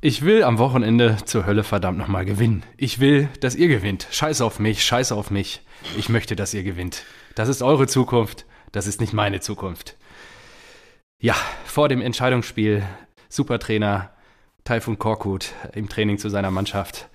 Ich will am Wochenende zur Hölle verdammt nochmal gewinnen. Ich will, dass ihr gewinnt. Scheiß auf mich, scheiß auf mich. Ich möchte, dass ihr gewinnt. Das ist eure Zukunft, das ist nicht meine Zukunft. Ja, vor dem Entscheidungsspiel, Supertrainer Taifun Korkut im Training zu seiner Mannschaft.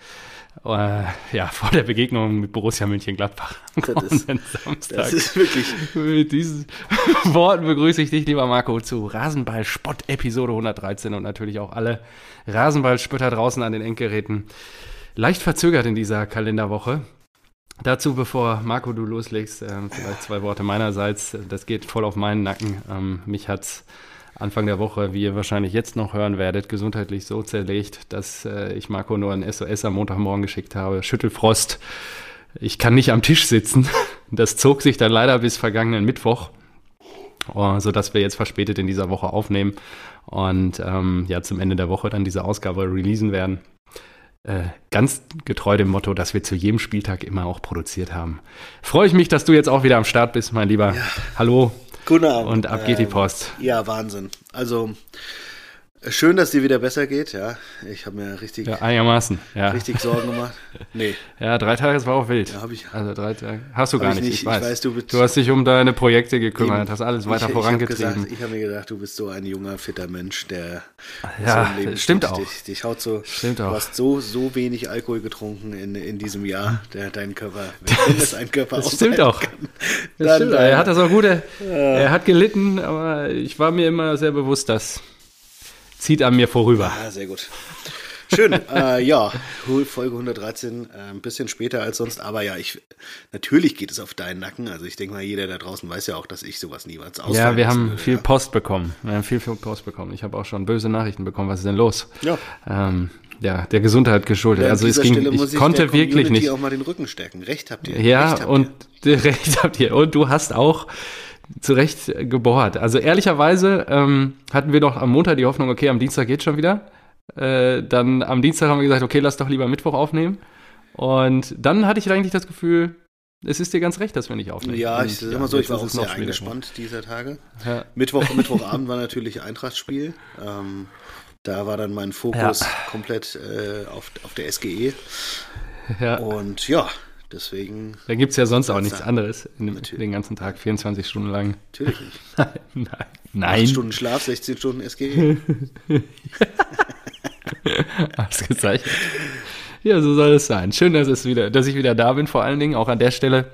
Äh, ja, vor der Begegnung mit Borussia München-Gladbach. Das ist, Samstag. das ist wirklich. Mit diesen Worten begrüße ich dich, lieber Marco, zu Rasenball-Spott Episode 113 und natürlich auch alle Rasenballspötter draußen an den Endgeräten. Leicht verzögert in dieser Kalenderwoche. Dazu, bevor Marco du loslegst, ähm, vielleicht zwei Worte meinerseits. Das geht voll auf meinen Nacken. Ähm, mich hat's Anfang der Woche, wie ihr wahrscheinlich jetzt noch hören werdet, gesundheitlich so zerlegt, dass äh, ich Marco nur ein SOS am Montagmorgen geschickt habe. Schüttelfrost. Ich kann nicht am Tisch sitzen. Das zog sich dann leider bis vergangenen Mittwoch, oh, sodass wir jetzt verspätet in dieser Woche aufnehmen und ähm, ja zum Ende der Woche dann diese Ausgabe releasen werden. Äh, ganz getreu dem Motto, dass wir zu jedem Spieltag immer auch produziert haben. Freue ich mich, dass du jetzt auch wieder am Start bist, mein Lieber. Ja. Hallo Guten Abend. und ab geht die Ähm, Post. Ja, Wahnsinn. Also, schön, dass dir wieder besser geht, ja. Ich habe mir richtig, Ja, einigermaßen. Ja. richtig Sorgen gemacht. Nee, ja, drei Tage, das war auch wild. Ja, hab ich- also drei Tage. Hast du gar Hab ich nicht, nicht. ich Ich weiß. weiß, du bist- du hast dich um deine Projekte gekümmert, Eben. hast alles weiter ich, ich vorangetrieben. habe ich habe mir gedacht, du bist so ein junger, fitter Mensch, der Ja, so Leben stimmt auch. Dich, dich haut so, Stimmt auch. Du hast so, so wenig Alkohol getrunken in, in diesem Jahr, der dein Körper, wenn es ein Körper das stimmt auch. kann, Das stimmt. Er hat das auch gut. Er, er hat gelitten, aber ich war mir immer sehr bewusst, das zieht an mir vorüber. Ah, sehr gut. Schön. äh, ja, Folge 113, äh, ein bisschen später als sonst, aber ja, ich natürlich geht es auf deinen Nacken. Also ich denke mal, jeder da draußen weiß ja auch, dass ich sowas niemals ausfallen Ja, wir haben würde, viel ja. Post bekommen. Wir haben viel, viel Post bekommen. Ich habe auch schon böse Nachrichten bekommen. Was ist denn los? Ja. Ähm, ja, der Gesundheit geschuldet. Ja, also es ging, Stelle ich konnte wirklich nicht. auch mal den Rücken stärken. Recht habt ihr. Ja, habt und ihr. recht habt ihr. Und du hast auch zu Recht gebohrt. Also ehrlicherweise ähm, hatten wir doch am Montag die Hoffnung, okay, am Dienstag geht schon wieder. Äh, dann am Dienstag haben wir gesagt, okay, lass doch lieber Mittwoch aufnehmen. Und dann hatte ich eigentlich das Gefühl, es ist dir ganz recht, dass wir nicht aufnehmen. Ja, ich sag mal so, ich war auch sehr eingespannt dieser Tage. Ja. Mittwoch, Mittwochabend war natürlich Eintrachtspiel. Ähm, da war dann mein Fokus komplett äh, auf, auf der SGE. Ja. Und ja, deswegen Da gibt es ja sonst auch nichts sein. anderes dem, den ganzen Tag, 24 Stunden lang. natürlich nicht. Nein. Acht Nein. Stunden Schlaf, 16 Stunden. SGE. Ausgezeichnet. Ja, so soll es sein. Schön, dass, es wieder, dass ich wieder da bin, vor allen Dingen auch an der Stelle.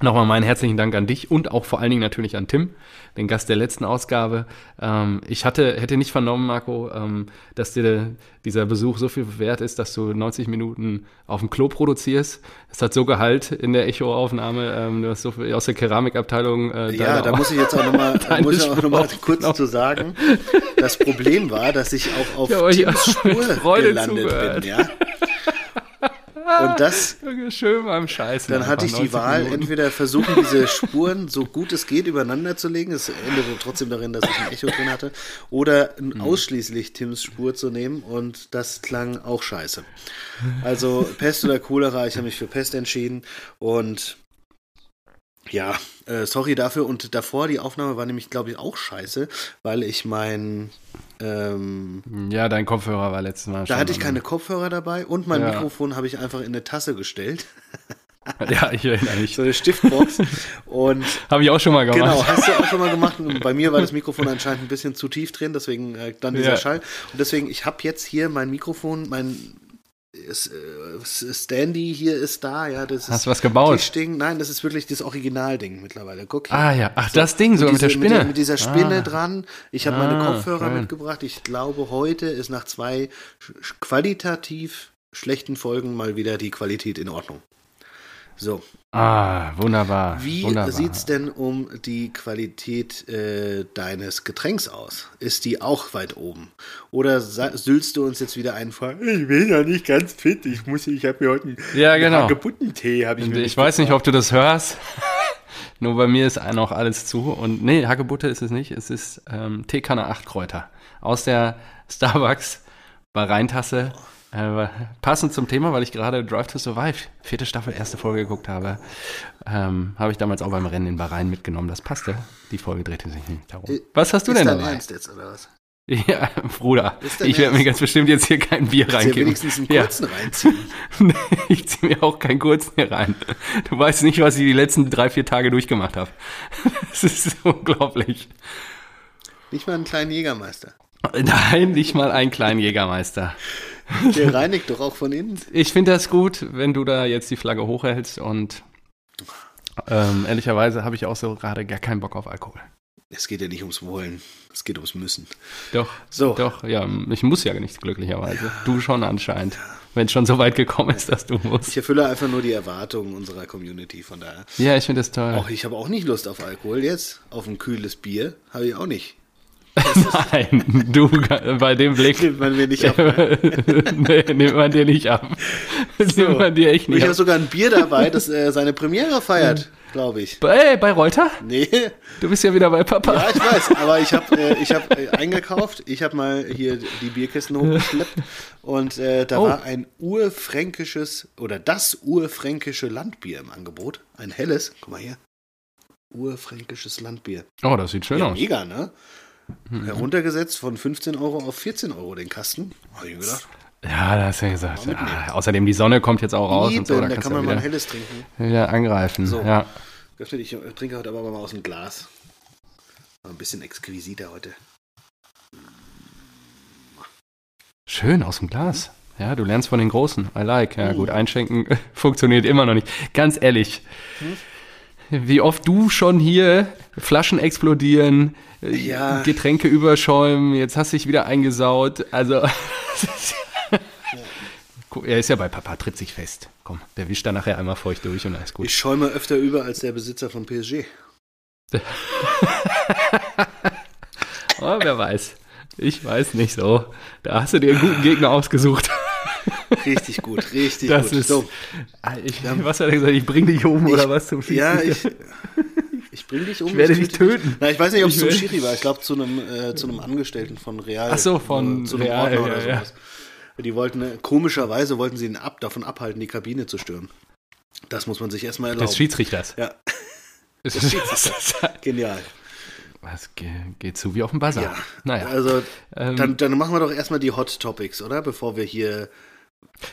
Nochmal meinen herzlichen Dank an dich und auch vor allen Dingen natürlich an Tim, den Gast der letzten Ausgabe. Ähm, ich hatte, hätte nicht vernommen, Marco, ähm, dass dir dieser Besuch so viel wert ist, dass du 90 Minuten auf dem Klo produzierst. Es hat so Gehalt in der Echo-Aufnahme. Ähm, du hast so viel aus der Keramikabteilung. Äh, Ja, da muss ich jetzt auch nochmal noch mal kurz aufgenommen. zu sagen. Das Problem war, dass ich auch auf Ja, Tims Spur Freude gelandet zugehört. bin, ja. Und das, Schön beim Scheißen. dann hatte ich die 90 Wahl, Minuten. entweder versuchen, diese Spuren so gut es geht übereinander zu legen, es endete trotzdem darin, dass ich ein Echo drin hatte, oder Mhm. ausschließlich Tims Spur zu nehmen und das klang auch scheiße. Also Pest oder Cholera, ich habe mich für Pest entschieden und ja, äh, sorry dafür. Und davor, die Aufnahme war nämlich, glaube ich, auch scheiße, weil ich mein, ähm, Ja, dein Kopfhörer war letztes Mal schon. da hatte ich keine Kopfhörer dabei und mein Ja. Mikrofon habe ich einfach in eine Tasse gestellt, Ja, ich erinnere mich. so eine Stiftbox. und Habe ich auch schon mal gemacht. genau, hast du auch schon mal gemacht. Und bei mir war das Mikrofon anscheinend ein bisschen zu tief drin, deswegen äh, dann dieser Ja. Schall. Und deswegen, ich habe jetzt hier mein Mikrofon, mein ist, äh, Standy hier ist da, ja, das Hast ist du was gebaut? Tischding. Nein, das ist wirklich das Originalding mittlerweile. Guck hier. Ah ja, ach das Ding sogar mit, der Spinne. Mit, dieser Spinne Ah. dran. Ich habe meine Ah, Kopfhörer schön. mitgebracht. Ich glaube, heute ist nach zwei qualitativ schlechten Folgen mal wieder die Qualität in Ordnung. So, Ah, wunderbar. wie wunderbar. sieht's denn um die Qualität äh, deines Getränks aus? Ist die auch weit oben? Oder sülzt du uns jetzt wieder ein vor? Ich bin ja nicht ganz fit. Ich muss, ich habe mir heute einen Ja, genau. Hagebuttentee, habe ich ich weiß nicht, ob du das hörst. Nur bei mir ist noch alles zu. Und nee, Hagebutte ist es nicht. Es ist ähm, Teekanne 8 Kräuter. Aus der Starbucks Bahrain-Tasse. Äh, passend zum Thema, weil ich gerade Drive to Survive, vierte Staffel, erste Folge geguckt habe, ähm, habe ich damals auch beim Rennen in Bahrain mitgenommen. Das passte. Die Folge drehte sich nicht darum. Äh, Was hast du ist denn dein dabei? Ernst jetzt, oder was? Ja, Bruder, ich werde mir ganz bestimmt jetzt hier kein Bier reingeben. wenigstens einen Ja. kurzen reinziehen. Nee, ich ziehe mir auch keinen kurzen hier rein. Du weißt nicht, was ich die letzten drei, vier Tage durchgemacht habe. Das ist unglaublich. Nicht mal einen kleinen Jägermeister. Nein, nicht mal einen kleinen Jägermeister. Der reinigt doch auch von innen. Ich finde das gut, wenn du da jetzt die Flagge hochhältst und ähm, ehrlicherweise habe ich auch so gerade gar keinen Bock auf Alkohol. Es geht ja nicht ums Wollen, es geht ums Müssen. Doch, So. doch, ja, ich muss ja nicht, glücklicherweise. Du schon anscheinend. Wenn es schon so weit gekommen ist, dass du musst. Ich erfülle einfach nur die Erwartungen unserer Community, von daher. Ja, ich finde das toll. Auch ich habe auch nicht Lust auf Alkohol jetzt. Auf ein kühles Bier habe ich auch nicht. Nein, du, bei dem Blick Nimmt man mir nicht ab. Ne? nee, nimmt man dir nicht ab. Nimmt man dir echt Und ich nicht habe ab. sogar ein Bier dabei, das äh, seine Premiere feiert, glaube ich. Ey, bei Reuter? Nee, Du bist ja wieder bei Papa. ja, ich weiß, aber ich habe äh, ich hab, äh, eingekauft. Ich habe mal hier die Bierkisten hochgeschleppt und äh, da Oh. war ein urfränkisches oder das urfränkische Landbier im Angebot. Ein helles, guck mal hier. Urfränkisches Landbier. Oh, das sieht schön Ja, aus. Mega, ne? Heruntergesetzt von 15 Euro auf 14 Euro den Kasten. Hab ich gedacht. Ja, da hast du ja gesagt. Ja, außerdem, die Sonne kommt jetzt auch raus und so. Da da kann man mal ein helles trinken. wieder angreifen. So. Ja. Ich trinke heute aber mal aus dem Glas. War Ein bisschen exquisiter heute. Schön, aus dem Glas. Ja, du lernst von den Großen. I like. Ja, Mhm. gut, einschenken funktioniert immer noch nicht. Ganz ehrlich. Hm? Wie oft du schon hier Flaschen explodieren, äh, Ja. Getränke überschäumen, jetzt hast du dich wieder eingesaut. Also, er ist ja bei Papa, tritt sich fest. Komm, der wischt da nachher einmal feucht durch und alles gut. Ich schäume öfter über als der Besitzer von PSG. Oh, wer weiß. Ich weiß nicht so. Da hast du dir einen guten Gegner ausgesucht. Richtig gut, richtig Das gut. ist. so, Ah, Ich, was hat er gesagt? Ich bring dich um oder was zum ja, Schiedsrichter? ich, ich bring dich um. Ich werde das dich töten. Na, ich weiß nicht, ob es Ich zum Schiri war. Ich glaube, zu einem, äh, zu einem Angestellten von Real. Ach so, von einem Real, Ordner ja, oder ja. sowas. Die wollten, äh, komischerweise wollten sie ihn ab, davon abhalten, die Kabine zu stürmen. Das muss man sich erstmal erlauben. Des Schiedsrichters. ja, Das des Schiedsrichters. genial. Was ge- geht zu wie auf dem Buzzer? Ja. Naja. Also, Ähm, dann, dann machen wir doch erstmal die Hot Topics, oder? Bevor wir hier.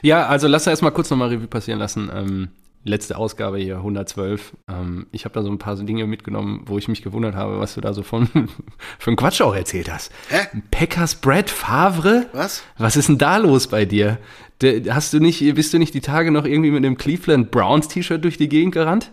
Ja, also lass erstmal kurz nochmal Revue passieren lassen. Ähm, letzte Ausgabe hier, 112. Ähm, ich habe da so ein paar Dinge mitgenommen, wo ich mich gewundert habe, was du da so von für einen Quatsch auch erzählt hast. Hä? Packers Brad Favre? Was? Was ist denn da los bei dir? Hast du nicht, bist du nicht die Tage noch irgendwie mit einem Cleveland Browns T-Shirt durch die Gegend gerannt?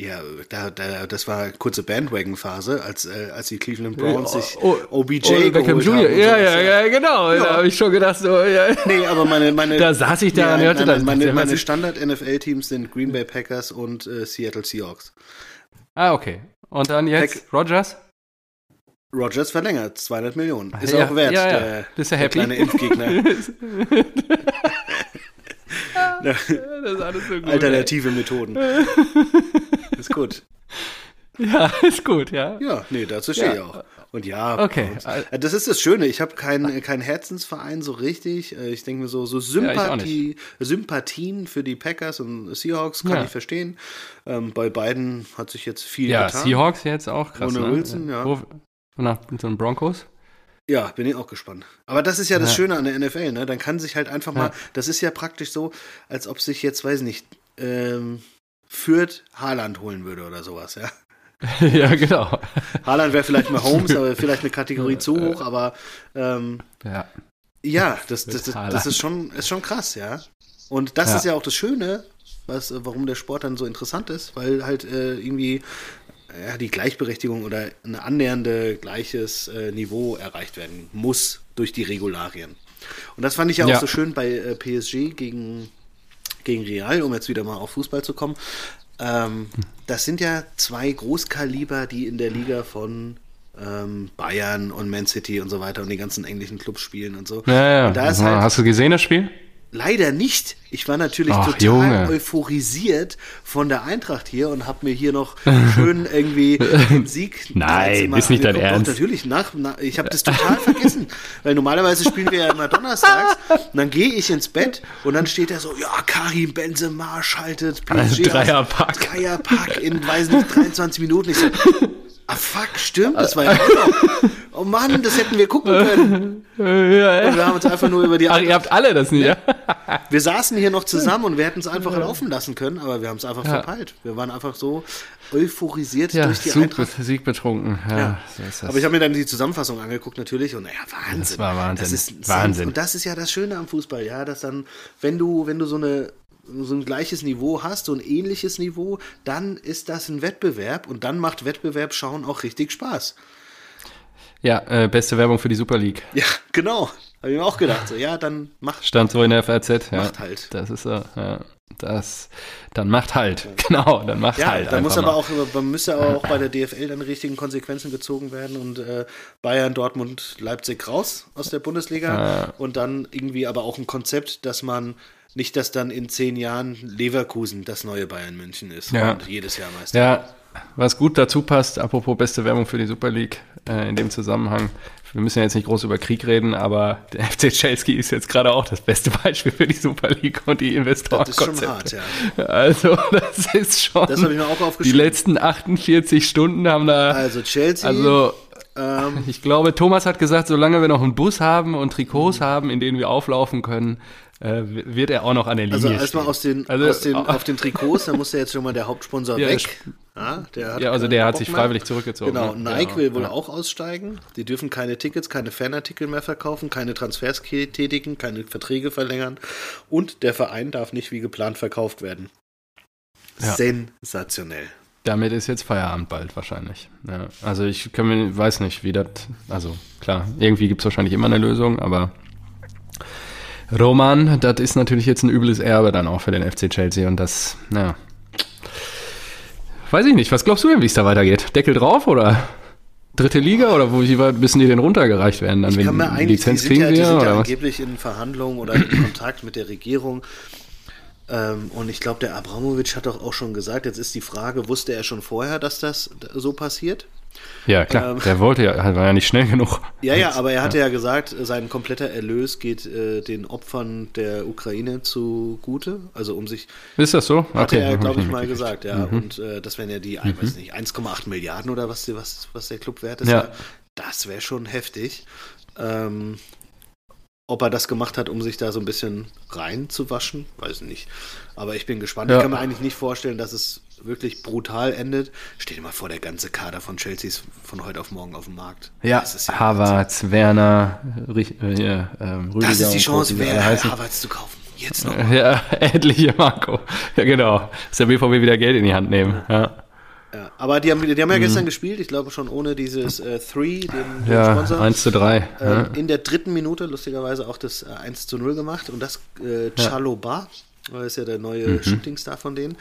Ja, da, da, das war eine kurze Bandwagon-Phase, als, äh, als die Cleveland Browns sich Oh, OBJ oh, Beckham Jr. haben. und Ja, ja, ja, genau. Ja. Da habe ich schon gedacht, so, ja. Nee, aber meine, meine Da saß ich da und nein, hörte nein, das. Meine, Das- meine Standard-NFL-Teams sind Green Bay Packers und äh, Seattle Seahawks. Ah, okay. Und dann jetzt Rogers? Rogers verlängert, 200 Millionen. Ist Ja, auch wert, ja, ja. der, Bist du der happy? kleine Impfgegner. das ist alles so gut. Alternative Methoden. Ist gut. Ja, ist gut, ja. Ja, nee, dazu stehe Ja. ich auch. Und ja, Okay. äh, das ist das Schöne. Ich habe keinen kein Herzensverein so richtig. Äh, Ich denke mir so, so Sympathie, Sympathien für die Packers und Seahawks kann Ja. ich verstehen. Ähm, bei beiden hat sich jetzt viel Ja, getan. Seahawks jetzt auch krass. Ohne ne? Wilson, ja. Wo, nach den Broncos? Ja, bin ich auch gespannt. Aber das ist ja das Ja. Schöne an der NFL, ne? Dann kann sich halt einfach mal, Ja. das ist ja praktisch so, als ob sich jetzt, weiß nicht, ähm, Fürth Haaland holen würde oder sowas, ja. ja, genau. Haaland wäre vielleicht mal Holmes, aber vielleicht eine Kategorie zu hoch, aber ähm, Ja. ja, das, das, das, das ist, schon, ist schon krass, ja. Und das Ja. ist ja auch das Schöne, was, äh, warum der Sport dann so interessant ist, weil halt äh, irgendwie ja, die Gleichberechtigung oder ein annähernde gleiches äh, Niveau erreicht werden muss durch die Regularien. Und das fand ich ja auch Ja. so schön bei äh, PSG gegen, gegen Real, um jetzt wieder mal auf Fußball zu kommen. Ähm, das sind ja zwei Großkaliber, die in der Liga von ähm, Bayern und Man City und so weiter und die ganzen englischen Clubs spielen und so. Ja, ja. Und da ist halt Hast du gesehen, das Spiel? Leider nicht. Ich war natürlich Ach, total Junge. euphorisiert von der Eintracht hier und habe mir hier noch schön irgendwie den Sieg. Nein, ist nicht dein. Doch, Ernst. natürlich, nach, nach, ich habe das total vergessen, weil normalerweise spielen wir ja immer donnerstags und dann gehe ich ins Bett und dann steht da so, ja, Karim Benzema schaltet PSG. Dreierpack. Dreierpack in, weiß nicht, 23 Minuten. Ich so, Ah, fuck, stimmt, das war ja auch noch. Oh Mann, das hätten wir gucken können. ja, Und wir haben uns einfach nur über die Ach, ihr habt alle das nicht, ja? Wir saßen hier noch zusammen und wir hätten es einfach laufen lassen können, aber wir haben es einfach verpeilt. Wir waren einfach so euphorisiert Ja, durch die Sieg, Eintracht. Sieg betrunken. Ja, Ja. so ist das. Aber ich habe mir dann die Zusammenfassung angeguckt natürlich und naja, Wahnsinn. Das war Wahnsinn. Das ist Wahnsinn. Und das ist ja das Schöne am Fußball, ja, dass dann, wenn du, wenn du so eine so ein gleiches Niveau hast, so ein ähnliches Niveau, dann ist das ein Wettbewerb und dann macht Wettbewerb schauen auch richtig Spaß. ja, äh, beste Werbung für die Super League. Ja, genau. Habe ich mir auch gedacht. So, ja, dann macht Stand so in der FRZ. Ja. Macht halt. Das ist so, ja. Das, dann macht halt. Genau, dann macht Ja, halt. da muss aber mal. auch, man müsste aber auch bei der DFL dann richtigen Konsequenzen gezogen werden und äh, Bayern, Dortmund, Leipzig raus aus der Bundesliga und dann irgendwie aber auch ein Konzept, dass man nicht, dass dann in zehn Jahren Leverkusen das neue Bayern München ist Ja. und jedes Jahr Meister. Ja, was gut dazu passt, apropos beste Werbung für die Super League äh, in dem Zusammenhang. Wir müssen ja jetzt nicht groß über Krieg reden, aber der FC Chelsea ist jetzt gerade auch das beste Beispiel für die Super League und die Investoren. Das ist schon hart, ja. Also, das ist schon. Das habe ich mir auch die aufgeschrieben. letzten 48 Stunden haben da. Also Chelsea, Also, ähm, ich glaube, Thomas hat gesagt, solange wir noch einen Bus haben und Trikots haben, in denen wir auflaufen können, äh, wird er auch noch an der Linie also erstmal aus den, Also, aus den, äh, auf den Trikots, da muss ja jetzt schon mal der Hauptsponsor Ja, weg. Ja, Ja, also der hat sich mehr. freiwillig zurückgezogen. Genau, ne? Nike Ja, will wohl auch aussteigen. Die dürfen keine Tickets, keine Fanartikel mehr verkaufen, keine Transfers tätigen, keine Verträge verlängern und der Verein darf nicht wie geplant verkauft werden. Sensationell. Damit ist jetzt Feierabend bald wahrscheinlich. Also ich kann weiß nicht, wie das, also klar, irgendwie gibt es wahrscheinlich immer eine Lösung, aber Roman, das ist natürlich jetzt ein übles Erbe dann auch für den FC Chelsea und das, naja. Weiß ich nicht, was glaubst du denn, wie es da weitergeht? Deckel drauf oder dritte Liga oder wo, wie weit müssen die denn runtergereicht werden? Dann, Ich kann mir wenn eigentlich, Lizenz die sind, kriegen ja, die sind ja angeblich in Verhandlungen oder in Kontakt mit der Regierung. Ähm, und ich glaube, der Abramowitsch hat doch auch schon gesagt, jetzt ist die Frage, wusste er schon vorher, dass das so passiert? Ja, klar, ähm, der wollte ja, war ja nicht schnell genug. Ja, ja, aber er hatte ja, gesagt, sein kompletter Erlös geht äh, den Opfern der Ukraine zugute. Also um sich, Ist das so? hatte er, hab ich glaube ich, mal gesagt, ja. Und äh, das wären ja die, ich weiß nicht, 1,8 Milliarden oder was, was, was der Club wert ist. Ja. Das wäre schon heftig. Ähm, ob er das gemacht hat, um sich da so ein bisschen reinzuwaschen, weiß ich nicht. Aber ich bin gespannt. Ja. Ich kann mir eigentlich nicht vorstellen, dass es wirklich brutal endet. Stell dir mal vor, der ganze Kader von Chelsea ist von heute auf morgen auf dem Markt. Ja, ja Havertz, Werner, Rich, äh, ähm, Rüdiger Das ist die Chance, wie sie wer alle heißen. Havertz zu kaufen. Jetzt noch. Ja, endlich Marco. Ja, genau. Dass der BVB wieder Geld in die Hand nehmen. Ja, Ja, aber die haben, die haben ja gestern gespielt, ich glaube schon ohne dieses äh, Three, den, den Mhm. ja Sponsor. 1 zu 3. Ähm, in der dritten Minute lustigerweise auch das äh, 1 zu 0 gemacht und das äh, Chaloba, das ist ja der neue Mhm. Shootingstar von denen,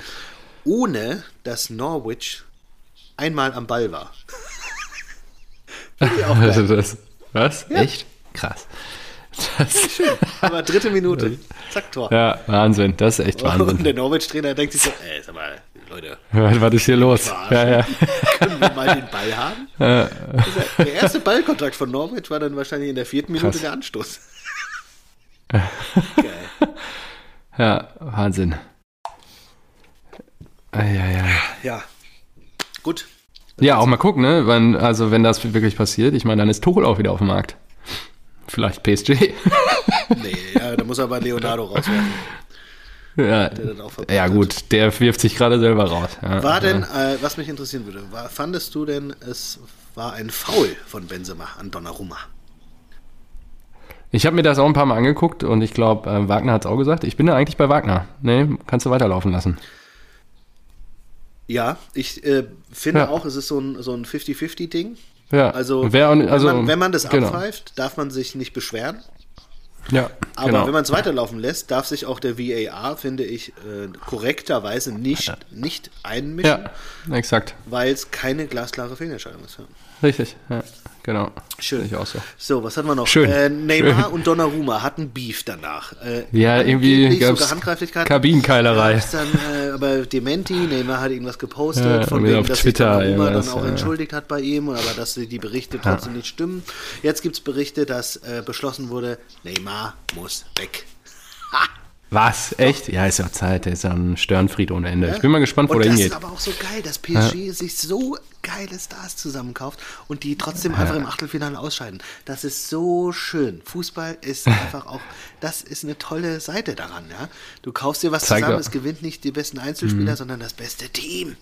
ohne dass Norwich einmal am Ball war. Also das, was? Echt? Krass. Das, Aber dritte Minute, zack, Tor. ja, Wahnsinn. Das ist echt Und Wahnsinn. der Norwich-Trainer denkt sich so, ey, sag mal, Leute, Was ist hier los? Ja, ja. können wir mal den Ball haben? Dieser- Der erste Ballkontakt von Norwich war dann wahrscheinlich in der vierten Minute Krass. der Anstoß. Geil. Ja, Wahnsinn. Ah, ja, ja. Ja. Gut. Ja, auch mal gucken, ne? Wenn, also wenn das wirklich passiert, ich meine, dann ist Tuchel auch wieder auf dem Markt. Vielleicht PSG. Nee, ja, da muss aber Leonardo rauswerfen. ja, ja gut, der wirft sich gerade selber raus. Ja, War denn, ja. äh, was mich interessieren würde, war, fandest du denn, es war ein Foul von Benzema an Donnarumma? Ich habe mir das auch ein paar Mal angeguckt und ich glaube, äh, Wagner hat es auch gesagt. Ich bin da eigentlich bei Wagner. Nee, kannst du weiterlaufen lassen. Ja, ich äh, finde Ja. auch, es ist so ein, so ein 50-50-Ding. Ja, Also, Wer, also wenn, man, wenn man das genau. abpfeift, darf man sich nicht beschweren. Ja, Aber genau. wenn man es weiterlaufen lässt, darf sich auch der VAR, finde ich, äh, korrekterweise nicht, nicht einmischen, ja, exakt. weil es keine glasklare Fehlentscheidung ist. Ja. Richtig. Ja, genau. Schön. Ich auch so. So, was hatten wir noch? Schön. Äh, Neymar Schön. und Donnarumma hatten Beef danach. Äh, Ja, irgendwie sogar Handgreiflichkeit. Kabinenkeilerei. Gab's Dann, äh, aber Dementi, Neymar hat irgendwas gepostet, Ja, von wegen, auf dass Twitter sich Donnarumma dann auch ja. entschuldigt hat bei ihm, aber dass die die Berichte trotzdem nicht stimmen. Jetzt gibt es Berichte, dass äh, beschlossen wurde, Neymar muss weg. Ha! Was? Echt? Ja, ist ja Zeit. Der ist ja ein Störenfried ohne Ende. Ja? Ich bin mal gespannt, wo und der das hingeht. ist aber auch so geil, dass PSG sich so geile Stars zusammenkauft und die trotzdem einfach im Achtelfinale ausscheiden. Das ist so schön. Fußball ist einfach auch, das ist eine tolle Seite daran, ja. Du kaufst dir was Zeigt zusammen, ja- Mhm. es gewinnt nicht die besten Einzelspieler, sondern das beste Team.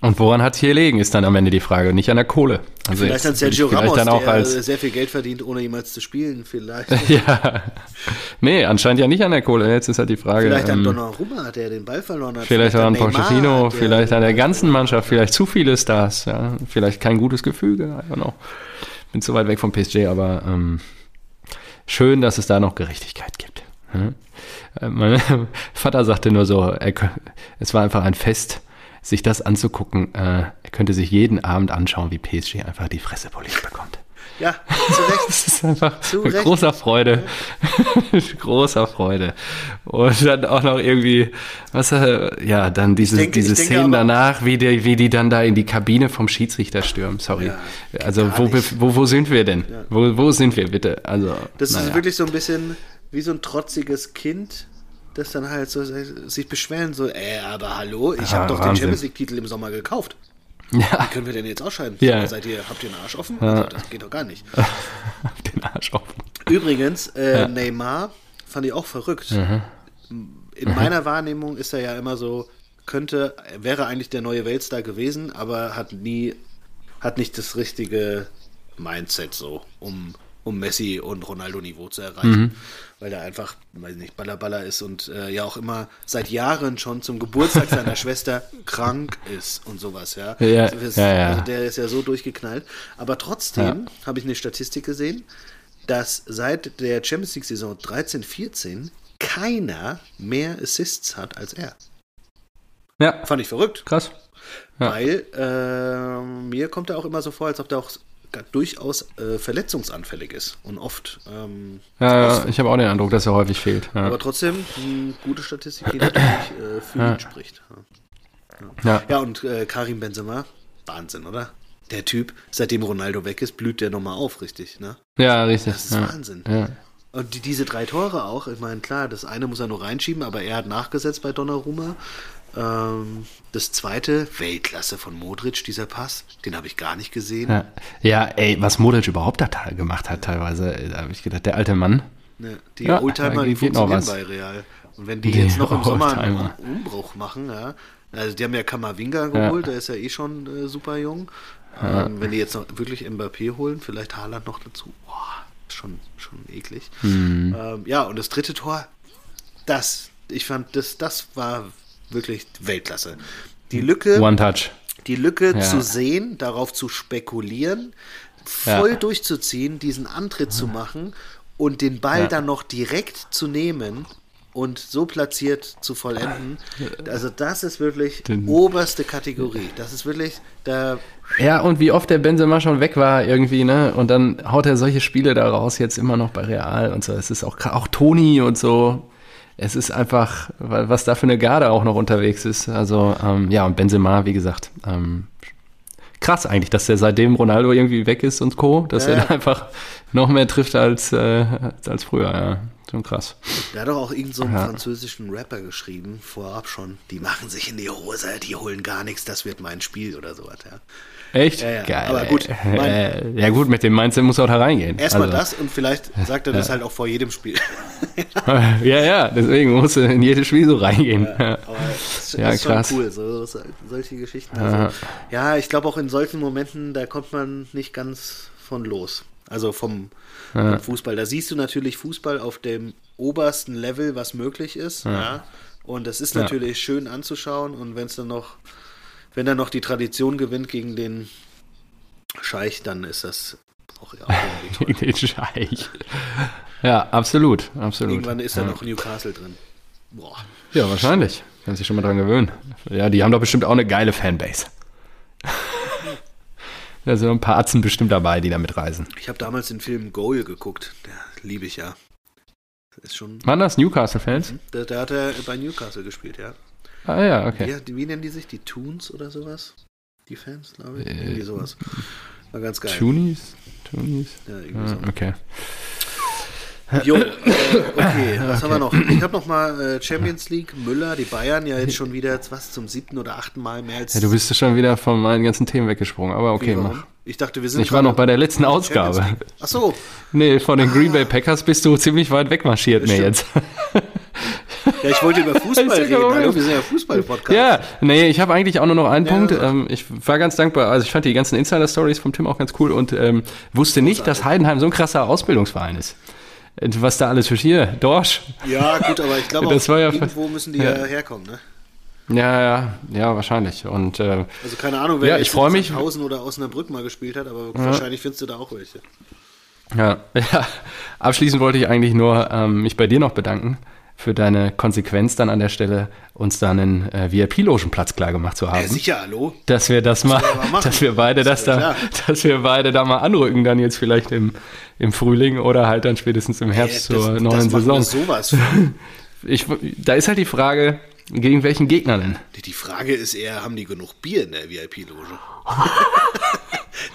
Und woran hat es hier gelegen, ist dann am Ende die Frage. Nicht an der Kohle. Also Vielleicht an Sergio vielleicht Ramos, dann auch der als, sehr viel Geld verdient, ohne jemals zu spielen. Vielleicht, ja. Nee, anscheinend ja nicht an der Kohle. Jetzt ist halt die Frage. vielleicht an ähm, Donnarumma, der den Ball verloren hat. Vielleicht auch an Neymar, Pochettino, vielleicht an der ganzen Mannschaft, vielleicht zu viele Stars, ja. Vielleicht kein gutes Gefüge, I don't know. Bin zu weit weg vom PSG, aber ähm, schön, dass es da noch Gerechtigkeit gibt. Hm? Äh, Mein Vater sagte nur so, er, es war einfach ein Fest, sich das anzugucken. Äh, er könnte sich jeden Abend anschauen, wie PSG einfach die Fresse poliert bekommt. Ja, zu Recht. Das ist einfach Zu mit Recht. großer Freude. großer Freude. Und dann auch noch irgendwie, was, äh, ja, dann diese, denke- diese Szenen danach, wie die, wie die dann da in die Kabine vom Schiedsrichter stürmen. Sorry. Ja, also, wo, wo, wo sind wir denn? Wo, wo sind wir bitte? Also, Das naja. ist wirklich so ein bisschen wie so ein trotziges Kind, das dann halt so sich beschweren, so, äh, aber hallo, ich Ja, habe doch den Wahnsinn. Champions League-Titel im Sommer gekauft. Ja, Wie können wir denn jetzt ausscheiden? Ja. Seid ihr, habt ihr einen Arsch offen? Also, das geht doch gar nicht. den Arsch offen. Übrigens, äh, Ja. Neymar fand ich auch verrückt. Mhm. In meiner Wahrnehmung ist er ja immer so, könnte, wäre eigentlich der neue Weltstar gewesen, aber hat nie, hat nicht das richtige Mindset so, um, um Messi und Ronaldo-Niveau zu erreichen. Mhm. Weil er einfach, weiß nicht, Ballerballer ist und äh, ja auch immer seit Jahren schon zum Geburtstag seiner Schwester krank ist und sowas, ja. Ja, Das- ja, ja. Also der ist ja so durchgeknallt. Aber trotzdem habe ich eine Statistik gesehen, dass seit der Champions League-Saison 13-14 keiner mehr Assists hat als er. Ja, Fand ich verrückt, krass. Ja. weil äh, mir kommt er auch immer so vor, als ob der auch durchaus äh, verletzungsanfällig ist und oft. Ähm, Ja, ja, ich habe auch den Eindruck, dass er häufig fehlt. Ja. Aber trotzdem eine gute Statistik, die natürlich äh, für Ja. ihn spricht. Ja. Ja. Und äh, Karim Benzema, Wahnsinn, oder? Der Typ, seitdem Ronaldo weg ist, blüht der nochmal auf, richtig, ne? ja, richtig. Das ist. Wahnsinn. Und die, diese drei Tore auch, ich meine, klar, das eine muss er nur reinschieben, aber er hat nachgesetzt bei Donnarumma. Ähm, das zweite, Weltklasse von Modric, dieser Pass, den habe ich gar nicht gesehen. Ja. ja, ey, was Modric überhaupt da gemacht hat teilweise, äh, da habe ich gedacht, der alte Mann. Ne, die Ja, Oldtimer, die funktionieren bei Real. Und wenn die, Die jetzt noch im Sommer einen. Umbruch machen, ja, also die haben ja Kamavinga geholt, der ist ja eh schon äh, super jung. Ähm, wenn die jetzt noch wirklich Mbappé holen, vielleicht Haaland noch dazu, boah, schon, schon eklig. Mhm. Ähm, ja, und das dritte Tor, das, ich fand, das, das war wirklich Weltklasse. Die Lücke, One Touch. die Lücke Ja. zu sehen, darauf zu spekulieren, Ja. voll durchzuziehen, diesen Antritt zu machen und den Ball Ja. dann noch direkt zu nehmen und so platziert zu vollenden. Also das ist wirklich Den- oberste Kategorie. Das ist wirklich da Ja, und wie oft der Benzema schon weg war irgendwie, ne? Und dann haut er solche Spiele da raus, jetzt immer noch bei Real und so. Es ist auch, auch Toni und so. Es ist einfach, wa- was da für eine Garde auch noch unterwegs ist. Also, ähm, ja, und Benzema, wie gesagt, ähm, krass eigentlich, dass der seitdem Ronaldo irgendwie weg ist und Co., dass Ja, er da einfach noch mehr trifft als, äh, als früher, ja. Schon krass. Der hat doch auch irgendeinen so einen Ja. französischen Rapper geschrieben, vorab schon. Die machen sich in die Hose, die holen gar nichts, das wird mein Spiel oder sowas, ja. Echt? Ja, ja, Geil. aber gut, mein- äh, ja gut, mit dem Mindset muss er auch da reingehen. Erstmal Also- das und vielleicht sagt er das halt auch vor jedem Spiel. ja, ja, deswegen muss er in jedes Spiel so reingehen. Ja. Aber das, Ja, ist schon krass. cool, so, so, solche Geschichten. Also, ja, ich glaube auch in solchen Momenten, da kommt man nicht ganz von los. Also vom, vom Fußball. Da siehst du natürlich Fußball auf dem obersten Level, was möglich ist. Ja. Und das ist Ja. natürlich schön anzuschauen. Und wenn es dann noch, wenn dann noch die Tradition gewinnt gegen den Scheich, dann ist das auch ja. Gegen den Scheich. Ja, absolut, absolut. Irgendwann ist da ja. noch Newcastle drin. Boah. Ja, wahrscheinlich. Kann sich schon mal dran gewöhnen. Ja, die haben doch bestimmt auch eine geile Fanbase. Da sind ein paar Atzen bestimmt dabei, die da mitreisen. Ich habe damals den Film Goal geguckt. Der liebe ich ja. Ist schon. Waren das Newcastle-Fans? Da, da hat er bei Newcastle gespielt, ja. Ah ja, okay. Wie, wie nennen die sich? Die Toons oder sowas? Die Fans, glaube ich. Äh, irgendwie sowas. War ganz geil. Tunis? Tunis? Ja, irgendwie Ah, so. okay. Jo, äh, okay, was haben wir noch? Ich habe noch mal äh, Champions League, Müller, die Bayern ja jetzt schon wieder was zum siebten oder achten Mal mehr als. Ja, du bist schon wieder von meinen ganzen Themen weggesprungen, aber okay, mach. Ich dachte, wir sind. Ich war noch bei der letzten Ausgabe. Ach so, Nee, von den Green Bay Packers bist du ziemlich weit wegmarschiert mir jetzt. Ja, ich wollte über Fußball ja reden. Hallo, wir sind ja Fußball-Podcast. Ja, nee, ich habe eigentlich auch nur noch einen Ja, Punkt. Ähm, ich war ganz dankbar, also ich fand die ganzen Insider-Stories vom Tim auch ganz cool und ähm, wusste nicht, dass Heidenheim so ein krasser Ausbildungsverein ist. Äh, Was da alles für hier, Dorsch. Ja, gut, aber ich glaube, Das auch war ja- irgendwo müssen die ja. ja, herkommen, ne? Ja, ja, ja, wahrscheinlich. Und äh, Also keine Ahnung, wer Ja, ich jetzt freu in mich. Sandhausen oder Osnabrück mal gespielt hat, aber wahrscheinlich findest du da auch welche. ja, ja, abschließend wollte ich eigentlich nur ähm, mich bei dir noch bedanken für deine Konsequenz dann an der Stelle, uns dann einen äh, VIP-Logenplatz klar gemacht zu haben. Ja, sicher, hallo? dass wir das mal, wir dass wir beide das ja da, dass wir beide da mal anrücken, dann jetzt vielleicht im, im Frühling oder halt dann spätestens im Herbst Äh, das- zur das neuen Saison. sowas. Ich, da ist halt die Frage, gegen welchen Gegner denn? Die Frage ist eher, haben die genug Bier in der VIP-Loge?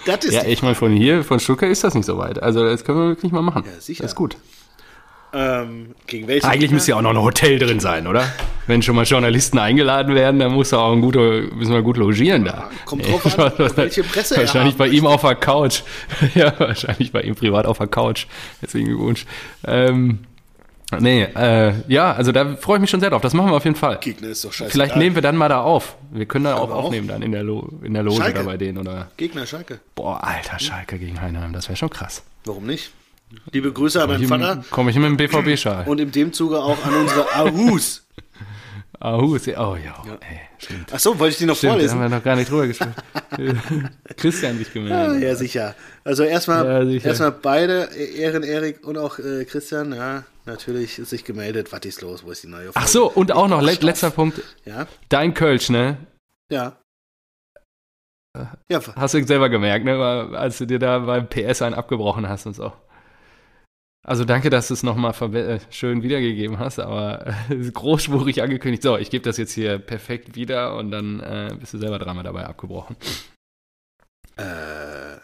das Ja, ich meine, von hier, von Stuttgart ist das nicht so weit. Also das können wir wirklich mal machen. Ja, sicher. Das ist gut. Ähm, gegen welche Eigentlich müsste ja auch noch ein Hotel drin sein, oder? Wenn schon mal Journalisten eingeladen werden, dann muss auch ein guter, müssen wir gut logieren da. kommt drauf an, welche Presse er Wahrscheinlich bei ihm auf der Couch. ja, wahrscheinlich bei ihm privat auf der Couch. Deswegen Glückwunsch. Ähm, nee, äh, ja, also da freue ich mich schon sehr drauf. Das machen wir auf jeden Fall. Gegner ist doch scheiße. Vielleicht nehmen wir dann mal da auf. Wir können da auch aufnehmen dann in der, Lo in der Loge Schalke. da bei denen. Oder Gegner Schalke. boah, alter Schalke gegen Heinheim, das wäre schon krass. Warum nicht? Liebe Grüße an meinen Vater Komme ich mit dem BVB-Schal. und in dem Zuge auch an unsere Ahus. Ahu, ist ja- oh ja, ey, stimmt. Ach so, wollte ich die noch Stimmt, da haben vorlesen? wir noch gar nicht drüber gesprochen. Christian sich gemeldet. ja, sicher. Also erstmal Ja, sicher. erstmal beide, Ehren Erik und auch äh, Christian, ja, natürlich ist sich gemeldet. Was ist los? Wo ist die neue Folge? Ach so, und auch noch, le letzter Punkt, Ja, dein Kölsch, ne? ja. Ja, Hast du selber gemerkt, ne? Als du dir da beim PS einen abgebrochen hast und so. Also danke, dass du es nochmal äh, schön wiedergegeben hast, aber äh, großspurig angekündigt. So, ich gebe das jetzt hier perfekt wieder und dann äh, bist du selber dreimal dabei abgebrochen. äh,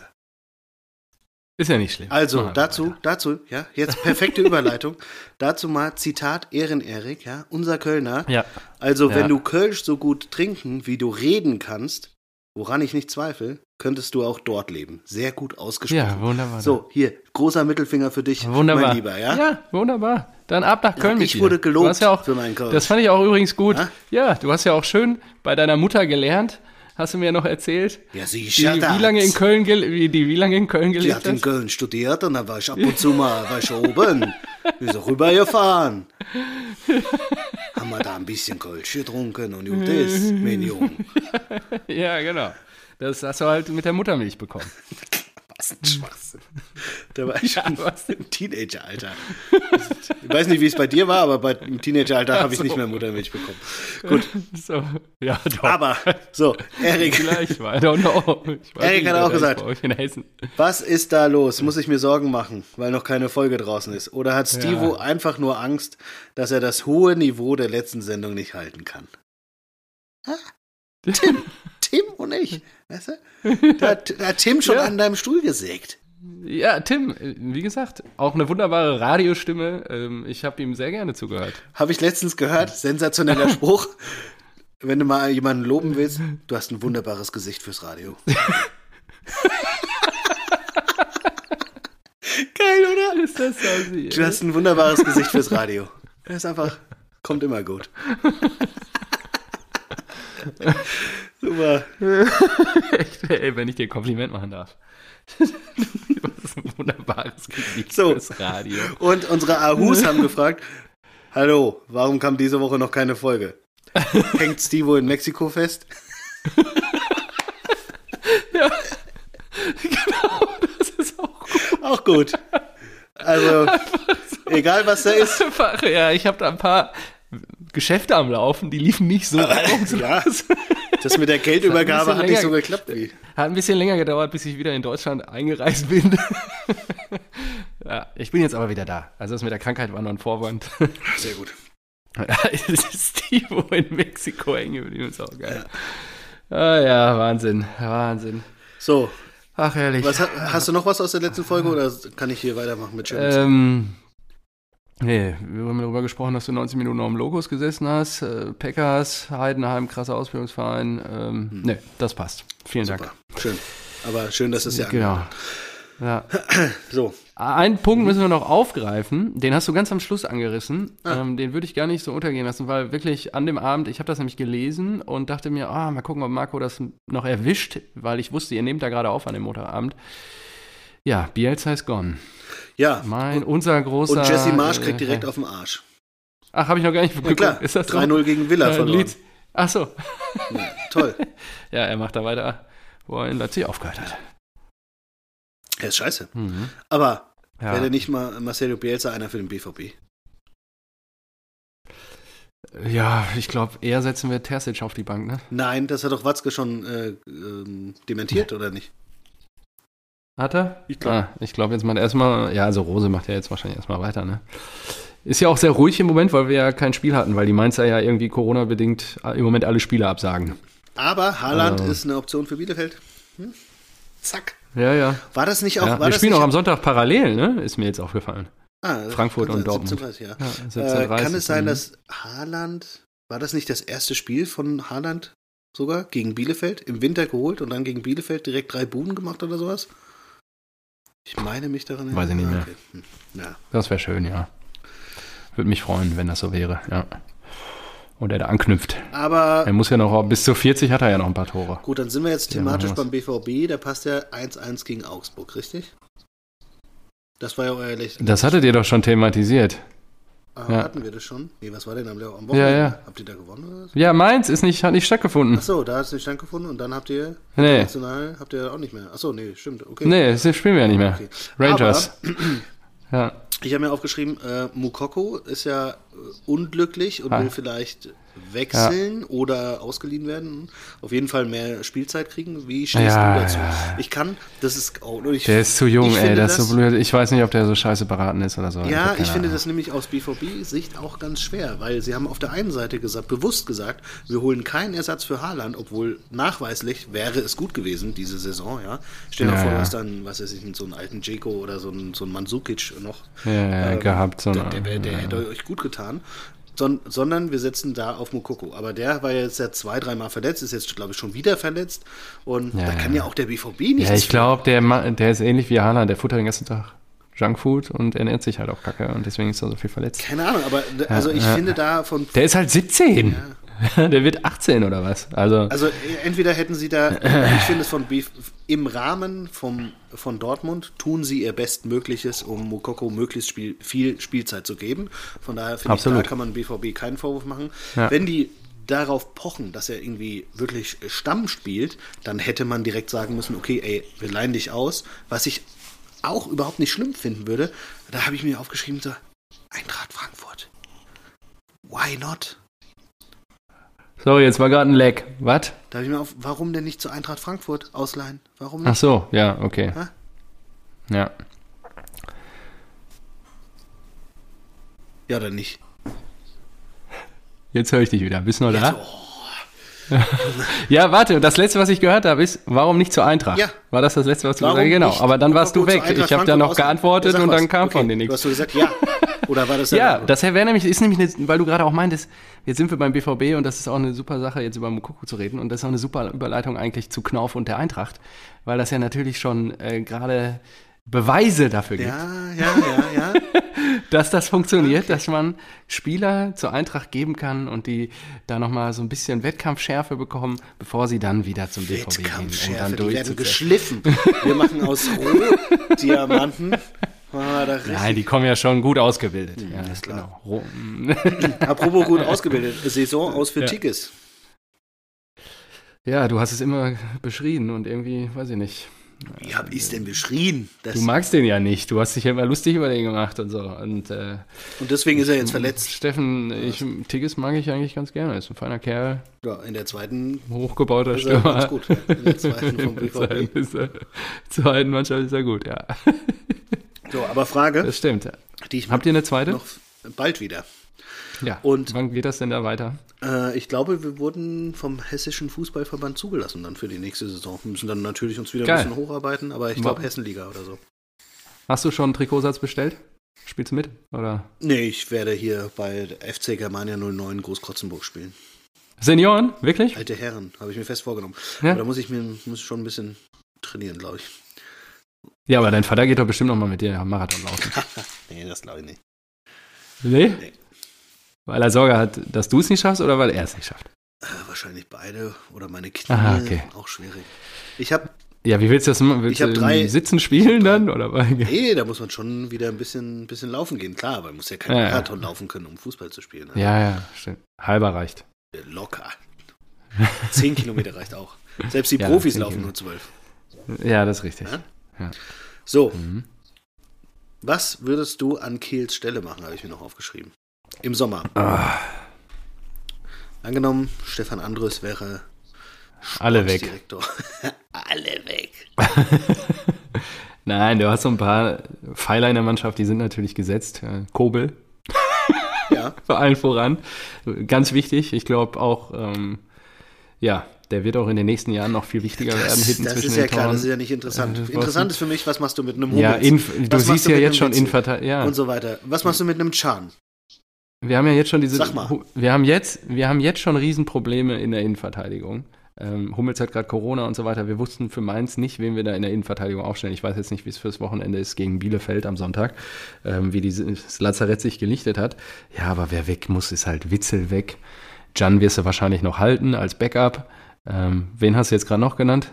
Ist ja nicht schlimm. Also Machen dazu, dazu, ja, jetzt perfekte Überleitung. dazu mal Zitat Ehren-Erik, ja, unser Kölner. Ja. Also, Ja. wenn du Kölsch so gut trinken, wie du reden kannst, woran ich nicht zweifle, könntest du auch dort leben. Sehr gut ausgesprochen. Ja, wunderbar. So, hier, großer Mittelfinger für dich, wunderbar. mein Lieber, ja? Ja, wunderbar. Dann ab nach Köln mit ich dir. wurde gelobt Du hast ja auch, für meinen Kölsch. Das fand ich auch übrigens gut. Ja? Ja? du hast ja auch schön bei deiner Mutter gelernt, hast du mir noch erzählt. Ja, Die, sicher. wie, das. lange in Köln wie, die wie lange in Köln Die gelebt hat in? Köln studiert und dann war ich ab und zu mal war ich oben. Wir sind rübergefahren. Haben wir da ein bisschen Kölsch getrunken und gut ist, mein Junge. Ja, genau. Das hast du halt mit der Muttermilch bekommen. Was ein Schwachsinn. Da war ich Ja, schon was im Teenageralter. Ich weiß nicht, wie es bei dir war, aber bei, im Teenageralter habe ich so. nicht mehr Muttermilch bekommen. Gut, So, ja, doch. aber so, Erik, Vielleicht, I don't know. Ich weiß Erik hat auch gesagt. Was ist da los? Muss ich mir Sorgen machen, weil noch keine Folge draußen ist? Oder hat Stivo Ja. einfach nur Angst, dass er das hohe Niveau der letzten Sendung nicht halten kann? Ha? Tim, Tim und ich, weißt du? Da, hat- da hat Tim schon Ja. an deinem Stuhl gesägt. Ja, Tim, äh, wie gesagt, auch eine wunderbare Radiostimme. Ähm, Ich habe ihm sehr gerne zugehört. Habe ich letztens gehört, sensationeller Spruch. Wenn du mal jemanden loben willst, du hast ein wunderbares Gesicht fürs Radio. Geil, oder? Ist das so? Du hast ein wunderbares Gesicht fürs Radio. Das ist einfach, kommt immer gut. Super. Echt, ey, wenn ich dir ein Kompliment machen darf. das ist ein wunderbares Gesicht So. fürs Radio. Und unsere Ahus haben gefragt, hallo, warum kam diese Woche noch keine Folge? Hängt Stivo in Mexiko fest? Genau, das ist auch gut. Auch gut. Also, egal was da ist, Einfach, ja, ich habe da ein paar Geschäfte am Laufen, die liefen nicht so reibungslos. ja, das mit der Geldübergabe Hat hat nicht so geklappt wie. Hat ein bisschen länger gedauert, bis ich wieder in Deutschland eingereist bin. ja, ich bin jetzt aber wieder da. Also das mit der Krankheit war nur ein Vorwand. Sehr gut. Ja, es ist Stivo in Mexiko hängen geblieben, ist auch geil. Ah ja, Wahnsinn, Wahnsinn. So, Ach, herrlich. was, ha- hast du noch was aus der letzten Folge oder kann ich hier weitermachen mit Champions? Ähm, Nee, wir haben darüber gesprochen, dass du 90 Minuten auf dem Logos gesessen hast. Äh, Packers, Heidenheim, krasser Ausbildungsverein. Ähm, Nee, das passt. Vielen Super. Dank. Schön. Aber schön, dass es ja. Genau. Ja. So. Einen Punkt müssen wir noch aufgreifen, den hast du ganz am Schluss angerissen. Ah. Ähm, den würde ich gar nicht so untergehen lassen, weil wirklich an dem Abend, ich habe das nämlich gelesen und dachte mir, ah, mal gucken, ob Marco das noch erwischt, weil ich wusste, ihr nehmt da gerade auf an dem Montagabend. Ja, Bielsa ist gone. Ja. Mein, unser großer. Und Jesse Marsch kriegt äh, direkt auf den Arsch. Ach, habe ich noch gar nicht Ja, klar. Ist das so? 3-0 gegen Villa Äh, verloren. Lied. Ach so. Ja, toll. Ja, er macht da weiter, wo er in Leipzig aufgehört hat. Er ist scheiße. Mhm. Aber Ja. wäre nicht mal Marcelo Bielsa einer für den BVB? ja, ich glaube, eher setzen wir Terzic auf die Bank, ne? Nein, das hat doch Watzke schon äh, ähm, dementiert, oder nicht? Hat er? Ich glaub. Ah, ich glaube jetzt mal erstmal, ja, also Rose macht ja jetzt wahrscheinlich erstmal weiter, ne? Ist ja auch sehr ruhig im Moment, weil wir ja kein Spiel hatten, weil die Mainzer ja irgendwie Corona-bedingt im Moment alle Spiele absagen. Aber Haaland Also- ist eine Option für Bielefeld. Hm? Zack. Ja, ja. War das nicht auch. ja war wir das spielen auch am Sonntag parallel, ne? Ist mir jetzt aufgefallen. Ah, Frankfurt kann und Dortmund. 17:30, ja. Ja, Äh, 17:30, kann es sein, mhm. dass Haaland, war das nicht das erste Spiel von Haaland sogar gegen Bielefeld? Im Winter geholt und dann gegen Bielefeld direkt drei Buden gemacht oder sowas? Ich meine mich daran. Weiß ich nicht mehr. okay. Hm. Ja. Das wäre schön, ja. Würde mich freuen, wenn das so wäre, ja. Und er da anknüpft. Aber Er muss ja noch, bis zu 40 hat er ja noch ein paar Tore. gut, dann sind wir jetzt Ja, thematisch machen beim BVB. Da passt ja 1-1 gegen Augsburg, richtig? Das war ja euer Lech Das hattet ihr doch schon thematisiert. Ah, ja. Hatten wir das schon? Nee, was war denn am, am Wochenende? Ja, ja. Habt ihr da gewonnen oder was? Ja, Mainz ist nicht, hat nicht stattgefunden. Achso, da hat es nicht stattgefunden und dann habt ihr Nee. national habt ihr auch nicht mehr. Achso, nee, stimmt. Okay. Nee, das spielen wir ja nicht mehr. Okay. Rangers. ja. Ich habe mir aufgeschrieben, äh, Mukoko ist ja äh, unglücklich und Ah. will vielleicht wechseln oder ausgeliehen werden. Auf jeden Fall mehr Spielzeit kriegen. Wie stehst Ja, du dazu? ja. Ich kann, das ist auch. Ich, Der ist zu jung, ich ey, der ist das- so blöd. Ich weiß nicht, ob der so scheiße beraten ist oder so. Ja, keine ich finde Ahnung. das nämlich aus BVB-Sicht auch ganz schwer, weil sie haben auf der einen Seite gesagt, bewusst gesagt, wir holen keinen Ersatz für Haaland, obwohl nachweislich wäre es gut gewesen, diese Saison, ja. Stell dir Ja, vor, ja. hast dann, was weiß ich, so einen alten Dzeko oder so einen, so einen Mandzukic noch. Ja, ja, ähm, gehabt. So der, der, der ja. hätte euch gut getan. Son, sondern wir setzen da auf Mukoko. Aber der war jetzt ja zwei, dreimal verletzt, ist jetzt, glaube ich, schon wieder verletzt. Und Ja, da kann ja. ja auch der BVB nichts. Ja, ich glaube, der, der ist ähnlich wie Haaland. Der futtert den ganzen Tag Junkfood und ernährt sich halt auch kacke und deswegen ist er so viel verletzt. Keine Ahnung, aber also ich ja. finde da von Der ist halt 17. Der wird 18 oder was? Also, Also entweder hätten sie da, ich finde es von Beef, im Rahmen vom, von Dortmund tun sie ihr Bestmögliches, um Mokoko möglichst Spiel, viel Spielzeit zu geben. Von daher finde ich, da kann man BVB keinen Vorwurf machen. Ja. Wenn die darauf pochen, dass er irgendwie wirklich Stamm spielt, dann hätte man direkt sagen müssen, okay, ey, wir leihen dich aus. Was ich auch überhaupt nicht schlimm finden würde, da habe ich mir aufgeschrieben, so, Eintracht Frankfurt. Why not? Sorry, jetzt war gerade ein Leck. Was? Da habe ich mir auf, warum denn nicht zu Eintracht Frankfurt ausleihen? Warum Ach nicht? so, ja, okay. Hä? Ja. Ja, oder nicht? Jetzt höre ich dich wieder. Bist du noch Jetzt, da? oh, Ja, warte, das letzte, was ich gehört habe, ist, warum nicht zur Eintracht? Ja. War das das letzte, was du warum gesagt hast? Genau, aber dann warst du weg. Ich habe da noch geantwortet und dann kam okay. von dir Du nichts. hast du gesagt, ja. Oder war das Ja, das wäre nämlich, ist nämlich, eine, weil du gerade auch meintest, jetzt sind wir beim BVB und das ist auch eine super Sache, jetzt über Mukoko zu reden und das ist auch eine super Überleitung eigentlich zu Knauf und der Eintracht, weil das ja natürlich schon äh, gerade Beweise dafür gibt, Ja, ja, ja, ja. dass das funktioniert, dass man Spieler zur Eintracht geben kann und die da nochmal so ein bisschen Wettkampfschärfe bekommen, bevor sie dann wieder zum BVB gehen, Wettkampfschärfe, dann die werden geschliffen. Wir machen aus Roh Diamanten. Ah, Nein, die kommen ja schon gut ausgebildet. ja, ist klar. Genau. Apropos gut ausgebildet. Saison aus für Ja. Tickes. Ja, du hast es immer beschrieben und irgendwie, weiß ich nicht. Wie hab ich's denn beschrien? Du magst den ja nicht. Du hast dich ja immer lustig über den gemacht und so. Und äh, und deswegen ist er jetzt verletzt. Steffen, ich, Tigges mag ich eigentlich ganz gerne. Ist ein feiner Kerl, Ja, in der zweiten hochgebauter ist er Stürmer. ganz gut. In der zweiten vom BVB. ist er, zweiten Mannschaft ist er gut, ja. So, aber Frage, Das stimmt. die ich Habt ihr eine zweite? noch bald wieder. Ja. Und- wann geht das denn da weiter? Äh, ich glaube, wir wurden vom Hessischen Fußballverband zugelassen dann für die nächste Saison. Wir müssen dann natürlich uns wieder Geil. ein bisschen hocharbeiten, aber ich glaube Hessenliga oder so. Hast du schon einen Trikotsatz bestellt? Spielst du mit? Oder? Nee, ich werde hier bei FC Germania 09 Großkrotzenburg spielen. Senioren? Wirklich? Alte Herren, habe ich mir fest vorgenommen. Ja. Aber da muss ich mir muss schon ein bisschen trainieren, glaube ich. Ja, aber dein Vater geht doch bestimmt noch mal mit dir am Marathon laufen. nee, das glaube ich nicht. Nee? Nee. Weil er Sorge hat, dass du es nicht schaffst oder weil er es nicht schafft? Äh, wahrscheinlich beide oder meine Knie. Aha, okay. Auch schwierig. Ich habe, Ja, wie willst du das machen? Willst Ich du drei- Sitzen spielen dann? Oder? nee, da muss man schon wieder ein bisschen, bisschen laufen gehen. Klar, aber man muss ja kein Ja, ja. Marathon laufen können, um Fußball zu spielen. ne? Ja, ja, stimmt. Halber reicht. Locker. Zehn Kilometer reicht auch. Selbst die Ja, Profis laufen nur zwölf. Ja, das ist richtig. Ja? So, Mhm. was würdest du an Kehls Stelle machen, habe ich mir noch aufgeschrieben. Im Sommer. Ah, Angenommen, Stefan Andrus wäre alle weg. Direktor. Alle weg. Nein, du hast so ein paar Pfeiler in der Mannschaft, die sind natürlich gesetzt. Äh, Kobel, Ja, vor allen voran. Ganz wichtig. Ich glaube auch, ähm, ja, der wird auch in den nächsten Jahren noch viel wichtiger werden das, hinten das zwischen ist ja klar, Toren. das ist ja nicht interessant. Äh, Interessant ist für mich, was machst du mit einem ja, Hummels? Inf du Was siehst ja jetzt schon? Inverteidigung. Ja. Und so weiter. Was machst du mit einem Chan? Wir haben ja jetzt schon diese. Sag mal. Wir haben jetzt, wir haben jetzt schon Riesenprobleme in der Innenverteidigung. Ähm, Hummels hat gerade Corona und so weiter. Wir wussten für Mainz nicht, wen wir da in der Innenverteidigung aufstellen. Ich weiß jetzt nicht, wie es fürs Wochenende ist gegen Bielefeld am Sonntag, ähm, wie dieses Lazarett sich gelichtet hat. Ja, aber wer weg muss, ist halt Witzel weg. Jan wirst du wahrscheinlich noch halten als Backup. Ähm, wen hast du jetzt gerade noch genannt?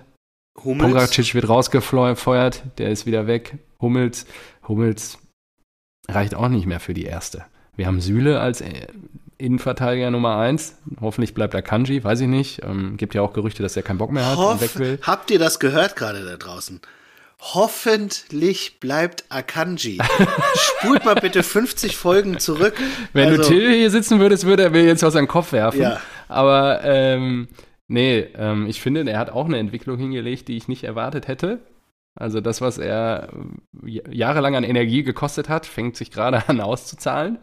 Hummels? Pongracic wird rausgefeuert, der ist wieder weg. Hummels, Hummels reicht auch nicht mehr für die erste. Wir haben Süle als äh, Innenverteidiger Nummer eins. Hoffentlich bleibt er Kanji, weiß ich nicht. Ähm, gibt ja auch Gerüchte, dass er keinen Bock mehr hat und weg will. Hoff, habt ihr das gehört gerade da draußen? Hoffentlich bleibt Akanji. Spult mal bitte 50 Folgen zurück. Wenn du Also, Till hier sitzen würdest, würde er mir jetzt aus seinem Kopf werfen. Ja. Aber ähm, nee, ähm, ich finde, er hat auch eine Entwicklung hingelegt, die ich nicht erwartet hätte. Also das, was er äh, jahrelang an Energie gekostet hat, fängt sich gerade an auszuzahlen.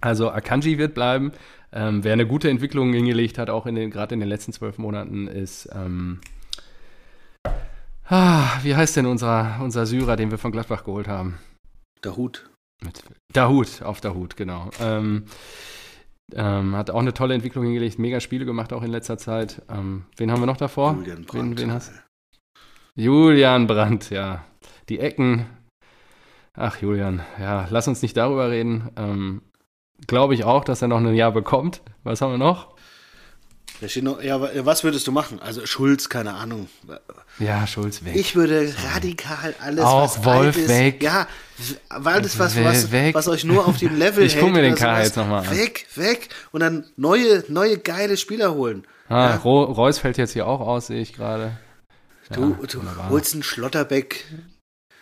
Also Akanji wird bleiben. Ähm, wer eine gute Entwicklung hingelegt hat, auch in den, gerade in den letzten zwölf Monaten, ist ähm, ah, wie heißt denn unser, unser Syrer, den wir von Gladbach geholt haben? Der Hut. Mit Dahut, auf Dahut, genau. Ähm, ähm, hat auch eine tolle Entwicklung hingelegt, mega Spiele gemacht auch in letzter Zeit. Ähm, wen haben wir noch davor? Julian wen, Brandt. wen hast Julian Brandt, ja. Die Ecken. Ach, Julian, ja, lass uns nicht darüber reden. Ähm, Glaube ich auch, dass er noch ein Jahr bekommt. Was haben wir noch? Da steht noch, ja, wa- was würdest du machen? Also Schulz, keine Ahnung. Ja, Schulz weg. Ich würde radikal alles, Auch was Wolf ist, weg. Ja, alles, was, was, weg. was euch nur auf dem Level Ich hält. guck mir den sowas. jetzt noch mal an. Weg, weg. Und dann neue, neue geile Spieler holen. ah, ja. Reus fällt jetzt hier auch aus, sehe ich gerade. Du, Ja, du holst einen Schlotterbeck.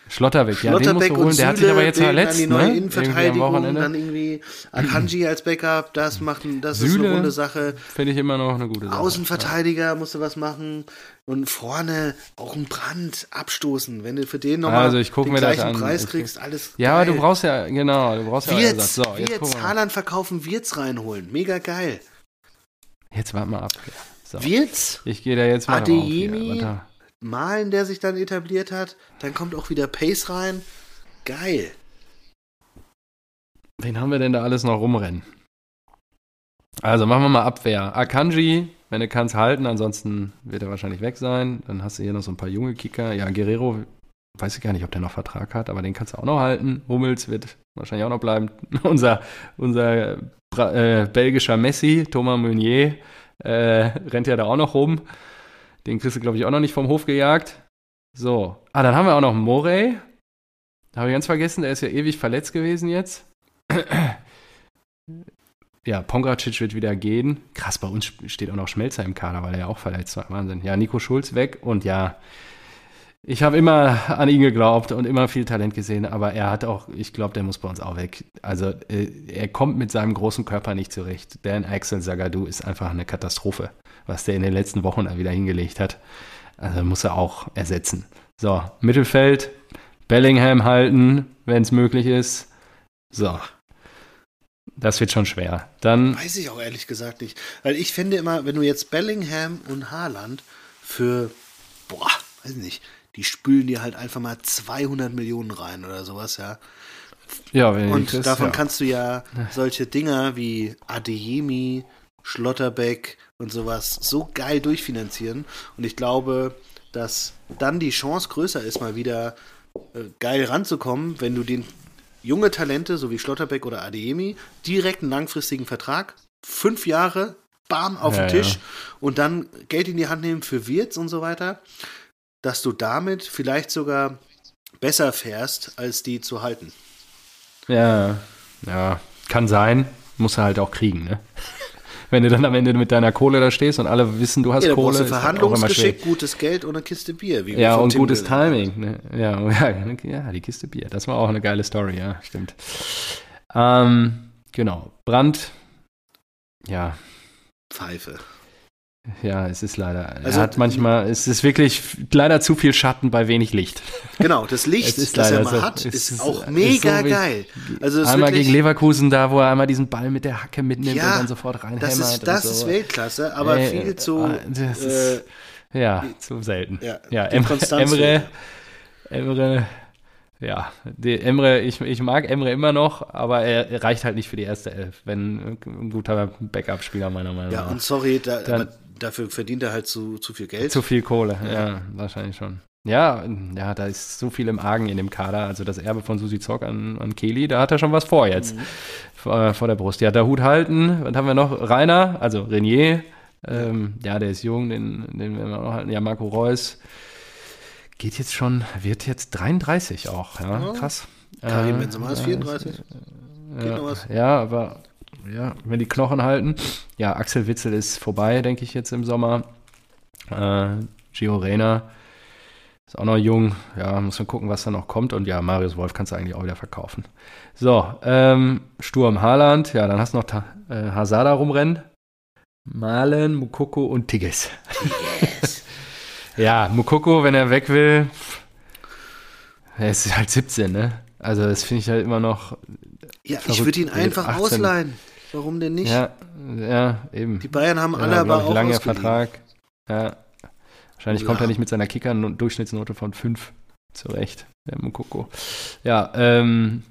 Schlotterbeck, ja, den musst Schlotterbeck du holen. und Der hat sich aber jetzt verletzt, dann die neue ne? Innenverteidigung, Wochenende. dann irgendwie Akanji als Backup, das macht, das ist eine runde Sache. Finde ich immer noch eine gute Sache. Außenverteidiger musst du was machen und vorne auch ein Brand abstoßen, wenn du für den Also, nochmal ich guck den mir das gleichen an. Preis kriegst, alles Ja, aber geil. du brauchst ja, genau, du brauchst ja auch Wirtz, Ersatz. So, jetzt Wirtz, wir. Haaland verkaufen, Wirtz reinholen. Mega geil. Jetzt warte mal ab. So. Wirtz, Ich gehe da jetzt mal Adeyemi. Malen, der sich dann etabliert hat, dann kommt auch wieder Pace rein. Geil. Wen haben wir denn da alles noch rumrennen? Also machen wir mal Abwehr. Akanji, wenn du kannst, halten, ansonsten wird er wahrscheinlich weg sein. Dann hast du hier noch so ein paar junge Kicker. Ja, Guerrero, weiß ich gar nicht, ob der noch Vertrag hat, aber den kannst du auch noch halten. Hummels wird wahrscheinlich auch noch bleiben. unser unser äh, belgischer Messi, Thomas Meunier, äh, rennt ja da auch noch rum. Den kriegst du, glaube ich, auch noch nicht vom Hof gejagt. So. Ah, dann haben wir auch noch Morey. Habe ich ganz vergessen, der ist ja ewig verletzt gewesen jetzt. Ja, Pongracic wird wieder gehen. Krass, bei uns steht auch noch Schmelzer im Kader, weil er ja auch verletzt war. Wahnsinn. Ja, Nico Schulz weg und ja, ich habe immer an ihn geglaubt und immer viel Talent gesehen, aber er hat auch, ich glaube, der muss bei uns auch weg. Also äh, er kommt mit seinem großen Körper nicht zurecht. Dan Axel Zagadou ist einfach eine Katastrophe, was der in den letzten Wochen da wieder hingelegt hat. Also muss er auch ersetzen. So, Mittelfeld, Bellingham halten, wenn es möglich ist. So. Das wird schon schwer. Dann, Weiß ich auch ehrlich gesagt nicht. Weil ich finde immer, wenn du jetzt Bellingham und Haaland für, boah, weiß nicht, die spülen dir halt einfach mal 200 Millionen rein oder sowas, ja. Ja, wenn Und kriegst, davon ja. kannst du ja solche Dinger wie Adeyemi, Schlotterbeck und sowas so geil durchfinanzieren. Und ich glaube, dass dann die Chance größer ist, mal wieder äh, geil ranzukommen, wenn du den junge Talente, so wie Schlotterbeck oder Adeyemi, direkt einen langfristigen Vertrag, fünf Jahre, bam, auf Ja, den Tisch ja. und dann Geld in die Hand nehmen für Wirts und so weiter, dass du damit vielleicht sogar besser fährst, als die zu halten. Ja, ja, kann sein. Muss er halt auch kriegen, ne? Wenn du dann am Ende mit deiner Kohle da stehst und alle wissen, du hast Ja, Kohle, halt Verhandlungsgeschick, gutes Geld und eine Kiste Bier. Wie Ja, und Tim gutes. Timing. Ne? Ja, ja, ja, die Kiste Bier. Das war auch eine geile Story, ja, stimmt. Ähm, genau. Brand, ja, Pfeife. Ja, es ist leider. Also- er hat manchmal, es ist wirklich leider zu viel Schatten bei wenig Licht. Genau, das Licht, ist das er mal so. hat, ist, ist- auch ist mega so wie- geil. Also ist einmal wirklich, gegen Leverkusen da, wo er einmal diesen Ball mit der Hacke mitnimmt Ja, und dann sofort reinhämmert. das ist, das so. ist Weltklasse, aber Ey, viel zu. ah, das äh, ist, ja, zu selten. ja, Ja, Konstanz Emre, fehlt. Emre, ja, Emre, ich, ich mag Emre immer noch, aber er, reicht halt nicht für die erste Elf, wenn ein guter Backup-Spieler meiner Meinung Ja, nach. und sorry, da, Dann- dafür verdient er halt zu, zu viel Geld. Zu viel Kohle, ja. wahrscheinlich schon. Ja, ja, da ist so viel im Argen in dem Kader. Also das Erbe von Susi Zock an, an Kelly, da hat er schon was vor jetzt. Mhm. Vor, vor der Brust. Ja, der Hut halten. Was haben wir noch? Rainer, also Renier. Ähm, ja, der ist jung, den, den werden wir noch halten. Ja, Marco Reus geht jetzt schon, wird jetzt 33 auch. Ja, Ja. krass. Karim Äh, Benzema ist ja, 34. Geht noch ja, was? ja, aber ja, wenn die Knochen halten. Ja, Axel Witzel ist vorbei, denke ich, jetzt im Sommer. Äh, Gio Reyna ist auch noch jung. Ja, muss man gucken, was da noch kommt. Und ja, Marius Wolf kannst du eigentlich auch wieder verkaufen. So, ähm, Sturm Haaland. Ja, dann hast du noch Ta äh, Hazada rumrennen. Malen, Mukoko und Tigges. ja, Mukoko, wenn er weg will, er ist halt 17, ne? Also das finde ich halt immer noch Ja, ich würde ihn einfach 18. ausleihen. Warum denn nicht? Ja, ja, eben. Die Bayern haben alle aber auch lange ausgeliehen. Vertrag. Ja. Wahrscheinlich kommt Ja. er nicht mit seiner Kicker-Durchschnittsnote von 5 zurecht, der Mukoko. Ja, ähm,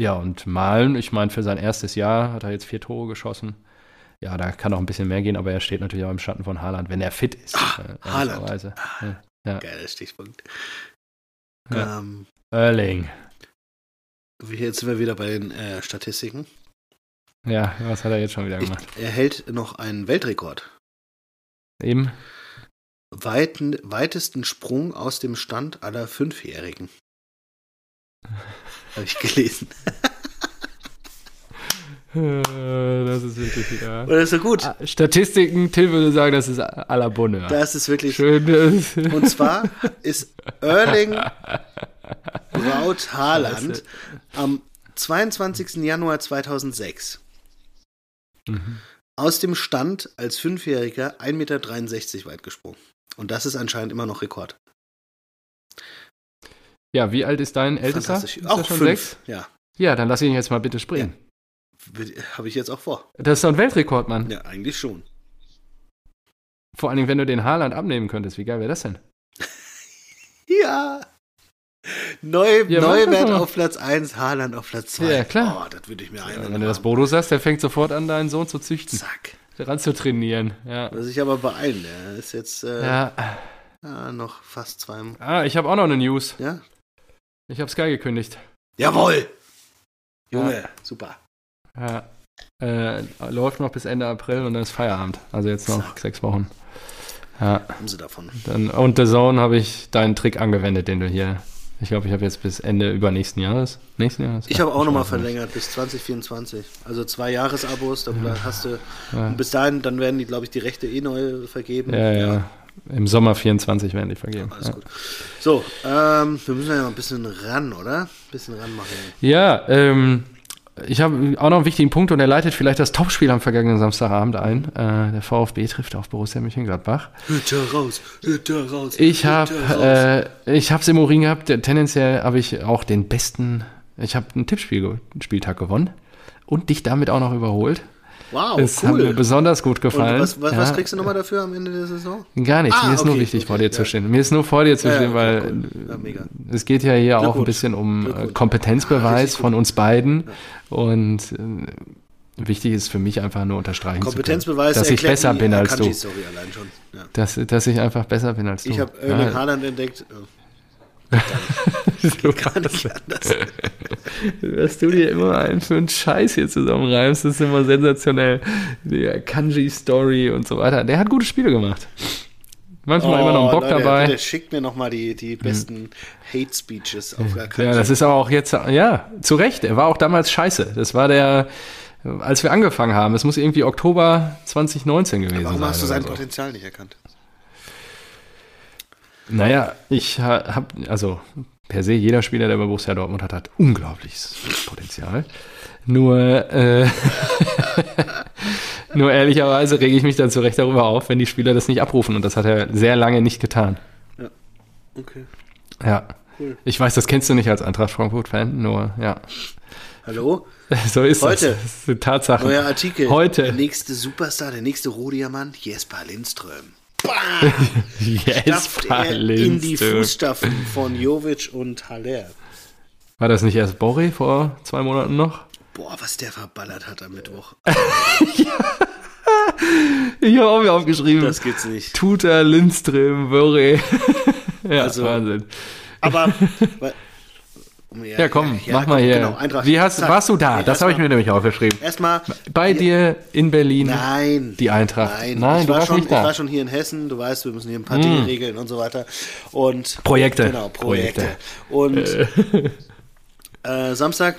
ja, und Malen, ich meine, für sein erstes Jahr hat er jetzt vier Tore geschossen. Ja, da kann auch ein bisschen mehr gehen, aber er steht natürlich auch im Schatten von Haaland, wenn er fit ist. Ah, äh, Haaland. ehrlicherweise. Ja. Geiler Stichpunkt. Ja. Ähm, Erling. jetzt sind wir wieder bei den äh, Statistiken. Ja, was hat er jetzt schon wieder Ich, gemacht? er hält noch einen Weltrekord. Eben. Weiten, weitesten Sprung aus dem Stand aller Fünfjährigen. Habe ich gelesen. Äh, Das ist wirklich, ja. Und das ist so gut. Ah, Statistiken, Till würde sagen, das ist à la Bonheur. Das ist wirklich. Schön. Und zwar ist Erling Braut Haaland am 22. Januar 2006 Mhm. aus dem Stand als Fünfjähriger 1,63 Meter weit gesprungen. Und das ist anscheinend immer noch Rekord. Ja, wie alt ist dein ältester? Ist Auch schon fünf. sechs? Ja, Ja, dann lass ihn jetzt mal bitte springen. habe ich jetzt auch vor. Das ist doch ein Weltrekord, Mann. Ja, eigentlich schon. Vor allen Dingen, wenn du den Haaland abnehmen könntest. Wie geil wäre das denn? Ja. Neu, Ja, Neuwert das auf Platz 1, Haaland auf Platz 2. Ja, klar. Oh, das würde ich mir Ja, wenn du das Bodo sagst, der fängt sofort an, deinen Sohn zu züchten, Zack. ran zu trainieren. Ja. Muss ich aber beeilen. Der ist jetzt äh, ja. ja, noch fast zwei. Ah, ich habe auch noch eine News. Ja? Ich habe Sky gekündigt. Jawohl! Junge, super. Ja. Äh, läuft noch bis Ende April und dann ist Feierabend. Also jetzt noch Zack. sechs Wochen. Ja. Haben sie davon. Dann, und The Zone habe ich deinen Trick angewendet, den du hier. Ich glaube, ich habe jetzt bis Ende übernächsten Jahres. Nächsten Jahres? Ich habe auch nochmal verlängert bis 2024. Also zwei Jahresabos, da hast du. Ja. Und bis dahin, dann werden die, glaube ich, die Rechte eh neu vergeben. Ja, ja. Im Sommer 24 werden die vergeben. Alles ja. gut. So, ähm, wir müssen ja mal ein bisschen ran, oder? Ein bisschen ranmachen. Ja, ähm, ich habe auch noch einen wichtigen Punkt und er leitet vielleicht das Topspiel am vergangenen Samstagabend ein. Äh, der VfB trifft auf Borussia Mönchengladbach. Hütte raus, Hütte raus. Ich habe äh, ich habe es im Urin gehabt. Tendenziell habe ich auch den besten. Ich habe einen Tippspiel Spieltag gewonnen und dich damit auch noch überholt. Wow, Das hat cool. mir besonders gut gefallen. was, was, ja. was kriegst du nochmal dafür am Ende der Saison? Gar nichts. Ah, mir ist nur okay, wichtig, okay, vor dir ja. zu stehen. Mir ist nur vor dir zu Ja, ja, stehen, klar, weil. Ja, mega. es geht ja hier auch ein bisschen um äh. Kompetenzbeweis von uns beiden. Und äh, wichtig ist für mich einfach nur unterstreichen Kompetenzbeweis zu können, dass ich besser bin als du. Akanji-Story allein schon. Ja. Dass, dass ich einfach besser bin als du. Ich habe Erling ja, Haaland entdeckt. so Gar nicht anders. Was du dir immer einen für einen Scheiß hier zusammenreimst, das ist immer sensationell. Die Kanji-Story und so weiter. Der hat gute Spiele gemacht. Manchmal immer noch einen Bock Oh, Leute, dabei. Bitte schickt mir nochmal die, die besten Hate-Speeches auf Akanji. Ja, das ist aber auch jetzt, ja, zu Recht. Er war auch damals scheiße. Das war der, als wir angefangen haben. Es muss irgendwie Oktober 2019 gewesen Warum sein. hast du sein so. Potenzial nicht erkannt? Naja, ich habe, also per se, jeder Spieler, der bei Borussia Dortmund hat, hat unglaubliches Potenzial. Nur, äh, nur ehrlicherweise rege ich mich dann zu Recht darüber auf, wenn die Spieler das nicht abrufen. Und das hat er sehr lange nicht getan. Okay. Ja. Cool. Ich weiß, das kennst du nicht als Eintracht Frankfurt-Fan, nur, ja. Hallo? So ist Heute. das. Das sind Tatsachen. Neuer Artikel. Heute. Der nächste Superstar, der nächste Rohdiamant, Jesper Lindström. Bam! Stapft Jesper er in die. Fußstapfen von Jovic und Haller. War das nicht erst Borri vor zwei Monaten noch? Boah, was der verballert hat am Mittwoch. Ich habe auch mir aufgeschrieben. Das gibt's nicht. Tuta, Lindström, Borri. ja, Also, Wahnsinn. Aber. Weil- Ja, komm, mach komm, mal hier. genau, Eintracht. Wie hast, Zack. warst du da? Nee, das habe ich mir nämlich aufgeschrieben. Erstmal. Bei dir in Berlin. Nein. Die Eintracht. Nein, Nein, ich, du war schon, ich war schon hier in Hessen. Du weißt, wir müssen hier ein paar Dinge regeln und so weiter. Und Projekte. Genau, Projekte. Projekte. Und äh, Samstag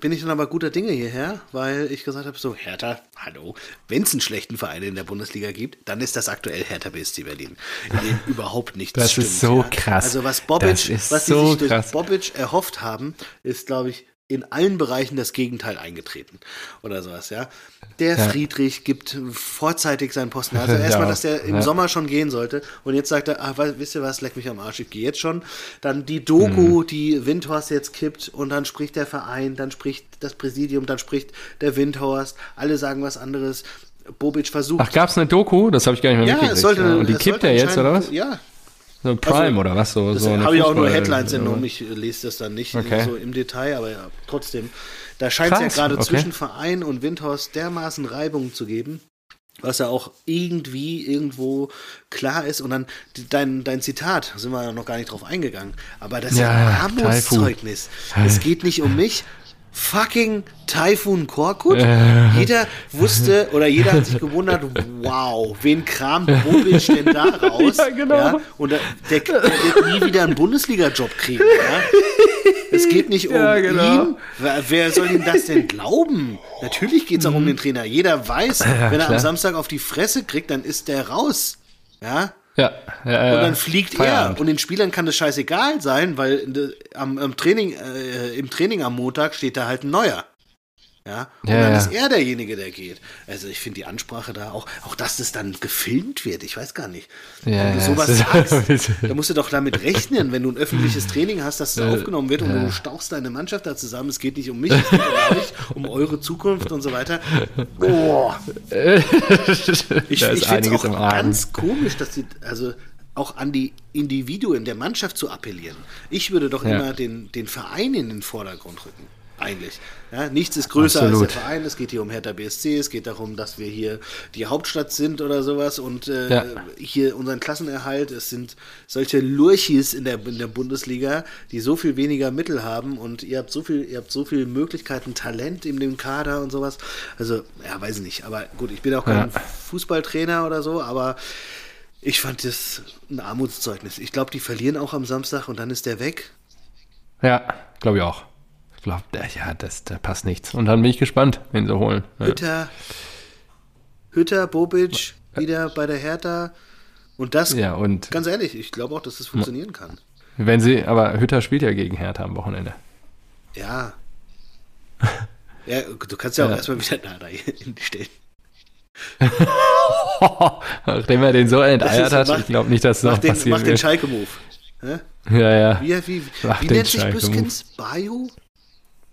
bin ich dann aber guter Dinge hierher, weil ich gesagt habe, so Hertha, hallo, wenn es einen schlechten Verein in der Bundesliga gibt, dann ist das aktuell Hertha BSC Berlin, in dem überhaupt nichts Das stimmt. ist so ja. krass. Also was Bobic, Das ist was so sich durch krass. Bobic erhofft haben, ist, glaube ich, in allen Bereichen das Gegenteil eingetreten oder sowas, ja. Der Ja. Friedrich gibt vorzeitig seinen Posten. Also Ja, erstmal, dass der im ja. Sommer schon gehen sollte und jetzt sagt er, we- wisst ihr was, leck mich am Arsch, ich gehe jetzt schon. Dann die Doku, Mhm. die Windhorst jetzt kippt und dann spricht der Verein, dann spricht das Präsidium, dann spricht der Windhorst, alle sagen was anderes. Bobic versucht. Ach, gab's eine Doku? Das habe ich gar nicht mehr ja, mitgekriegt. es sollte. ja. Und die kippt er jetzt, oder was? Ja, So Prime Also, oder was? So, das so habe ich auch nur Headlines entnommen, ich äh, lese das dann nicht Okay. so im Detail, aber ja, trotzdem. Da scheint es ja gerade okay. zwischen Verein und Windhorst dermaßen Reibung zu geben, was ja auch irgendwie irgendwo klar ist. Und dann dein, dein Zitat, sind wir ja noch gar nicht drauf eingegangen, aber das ist ja, Ja, ein Armutszeugnis. Es geht nicht um mich. Fucking Taifun Korkut. Äh. Jeder wusste oder jeder hat sich gewundert, wow, wen kramt Bobic denn da raus? Ja, genau. Und der, der, der wird nie wieder einen Bundesliga-Job kriegen. Ja? Es geht nicht um Ja, genau. ihn. Wer, wer soll ihm das denn glauben? Natürlich geht es auch um den Trainer. Jeder weiß, wenn er am. Samstag auf die Fresse kriegt, dann ist der raus. Ja, Ja, ja, ja. und dann fliegt Feierabend. er. Und den Spielern kann das scheißegal sein, weil de, am, am Training, äh, im Training am Montag steht da halt ein neuer. Ja, und Ja, dann ja. ist er derjenige, der geht. Also ich finde die Ansprache da auch, auch dass das dann gefilmt wird, ich weiß gar nicht. Ja, wenn du sowas sagst, da musst du doch damit rechnen, wenn du ein öffentliches Training hast, dass es aufgenommen wird und du stauchst deine Mannschaft da zusammen. Es geht nicht um mich, es geht um euch, um eure Zukunft und so weiter. Boah. Ich, ich finde es auch ganz komisch, dass die, also auch an die Individuen der Mannschaft zu appellieren. Ich würde doch immer den, den Verein in den Vordergrund rücken. Eigentlich. Ja, nichts ist größer Absolut. als der Verein. Es geht hier um Hertha BSC. Es geht darum, dass wir hier die Hauptstadt sind oder sowas und äh, Ja. hier unseren Klassenerhalt. Es sind solche Lurchis in der, in der Bundesliga, die so viel weniger Mittel haben und ihr habt so viel, ihr habt so viele Möglichkeiten, Talent in dem Kader und sowas. Also, ja, weiß ich nicht. Aber gut, ich bin auch kein Ja. Fußballtrainer oder so, aber ich fand das ein Armutszeugnis. Ich glaube, die verlieren auch am Samstag und dann ist der weg. Ja, glaube ich auch. Ich glaube, ja, das, da passt nichts. Und dann bin ich gespannt, wen sie holen. Hütter, Hütter, Bobic wieder bei der Hertha. Und das, ja, und ganz ehrlich, ich glaube auch, dass das funktionieren kann. wenn sie, aber Hütter spielt ja gegen Hertha am Wochenende. Ja. Ja, du kannst ja auch Ja. erstmal wieder Nada hinstellen. Nachdem er den so enteiert hat, ich glaube nicht, dass das noch den, passieren mach den. Schalke-Move. Ja, ja. Wie, wie, wie nennt sich. Büskens? Bayo?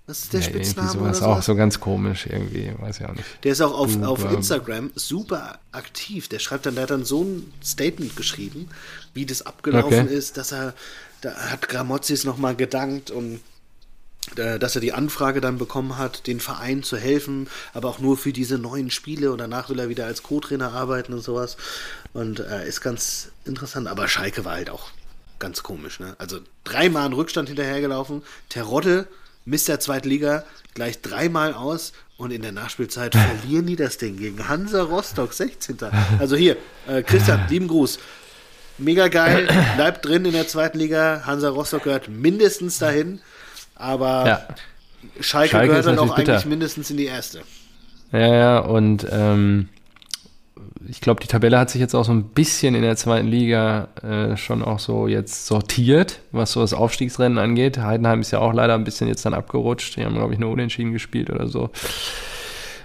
Was ist der Ja, Spitzname sowas oder auch sowas? so ganz komisch irgendwie, weiß ich auch nicht. Der ist auch auf, auf Instagram super aktiv. Der schreibt dann, der hat dann so ein Statement geschrieben, wie das abgelaufen Okay. ist, dass er, da hat Gramozis nochmal gedankt und äh, dass er die Anfrage dann bekommen hat, den Verein zu helfen, aber auch nur für diese neuen Spiele und danach will er wieder als Co-Trainer arbeiten und sowas. Und äh, ist ganz interessant, aber Schalke war halt auch ganz komisch, ne? Also dreimal einen Rückstand hinterhergelaufen, Terodde, Mr. Zweitliga, gleich dreimal aus und in der Nachspielzeit verlieren die das Ding gegen Hansa Rostock, 16. Also hier, äh, Christian, lieben Gruß. Mega geil, bleibt drin in der zweiten Liga. Hansa Rostock gehört mindestens dahin, aber Ja. Schalke, Schalke gehört dann auch eigentlich mindestens in die erste. Ja, ja, und ähm, ich glaube, die Tabelle hat sich jetzt auch so ein bisschen in der zweiten Liga äh, schon auch so jetzt sortiert, was so das Aufstiegsrennen angeht. Heidenheim ist ja auch leider ein bisschen jetzt dann abgerutscht. Die haben, glaube ich, nur unentschieden gespielt oder so.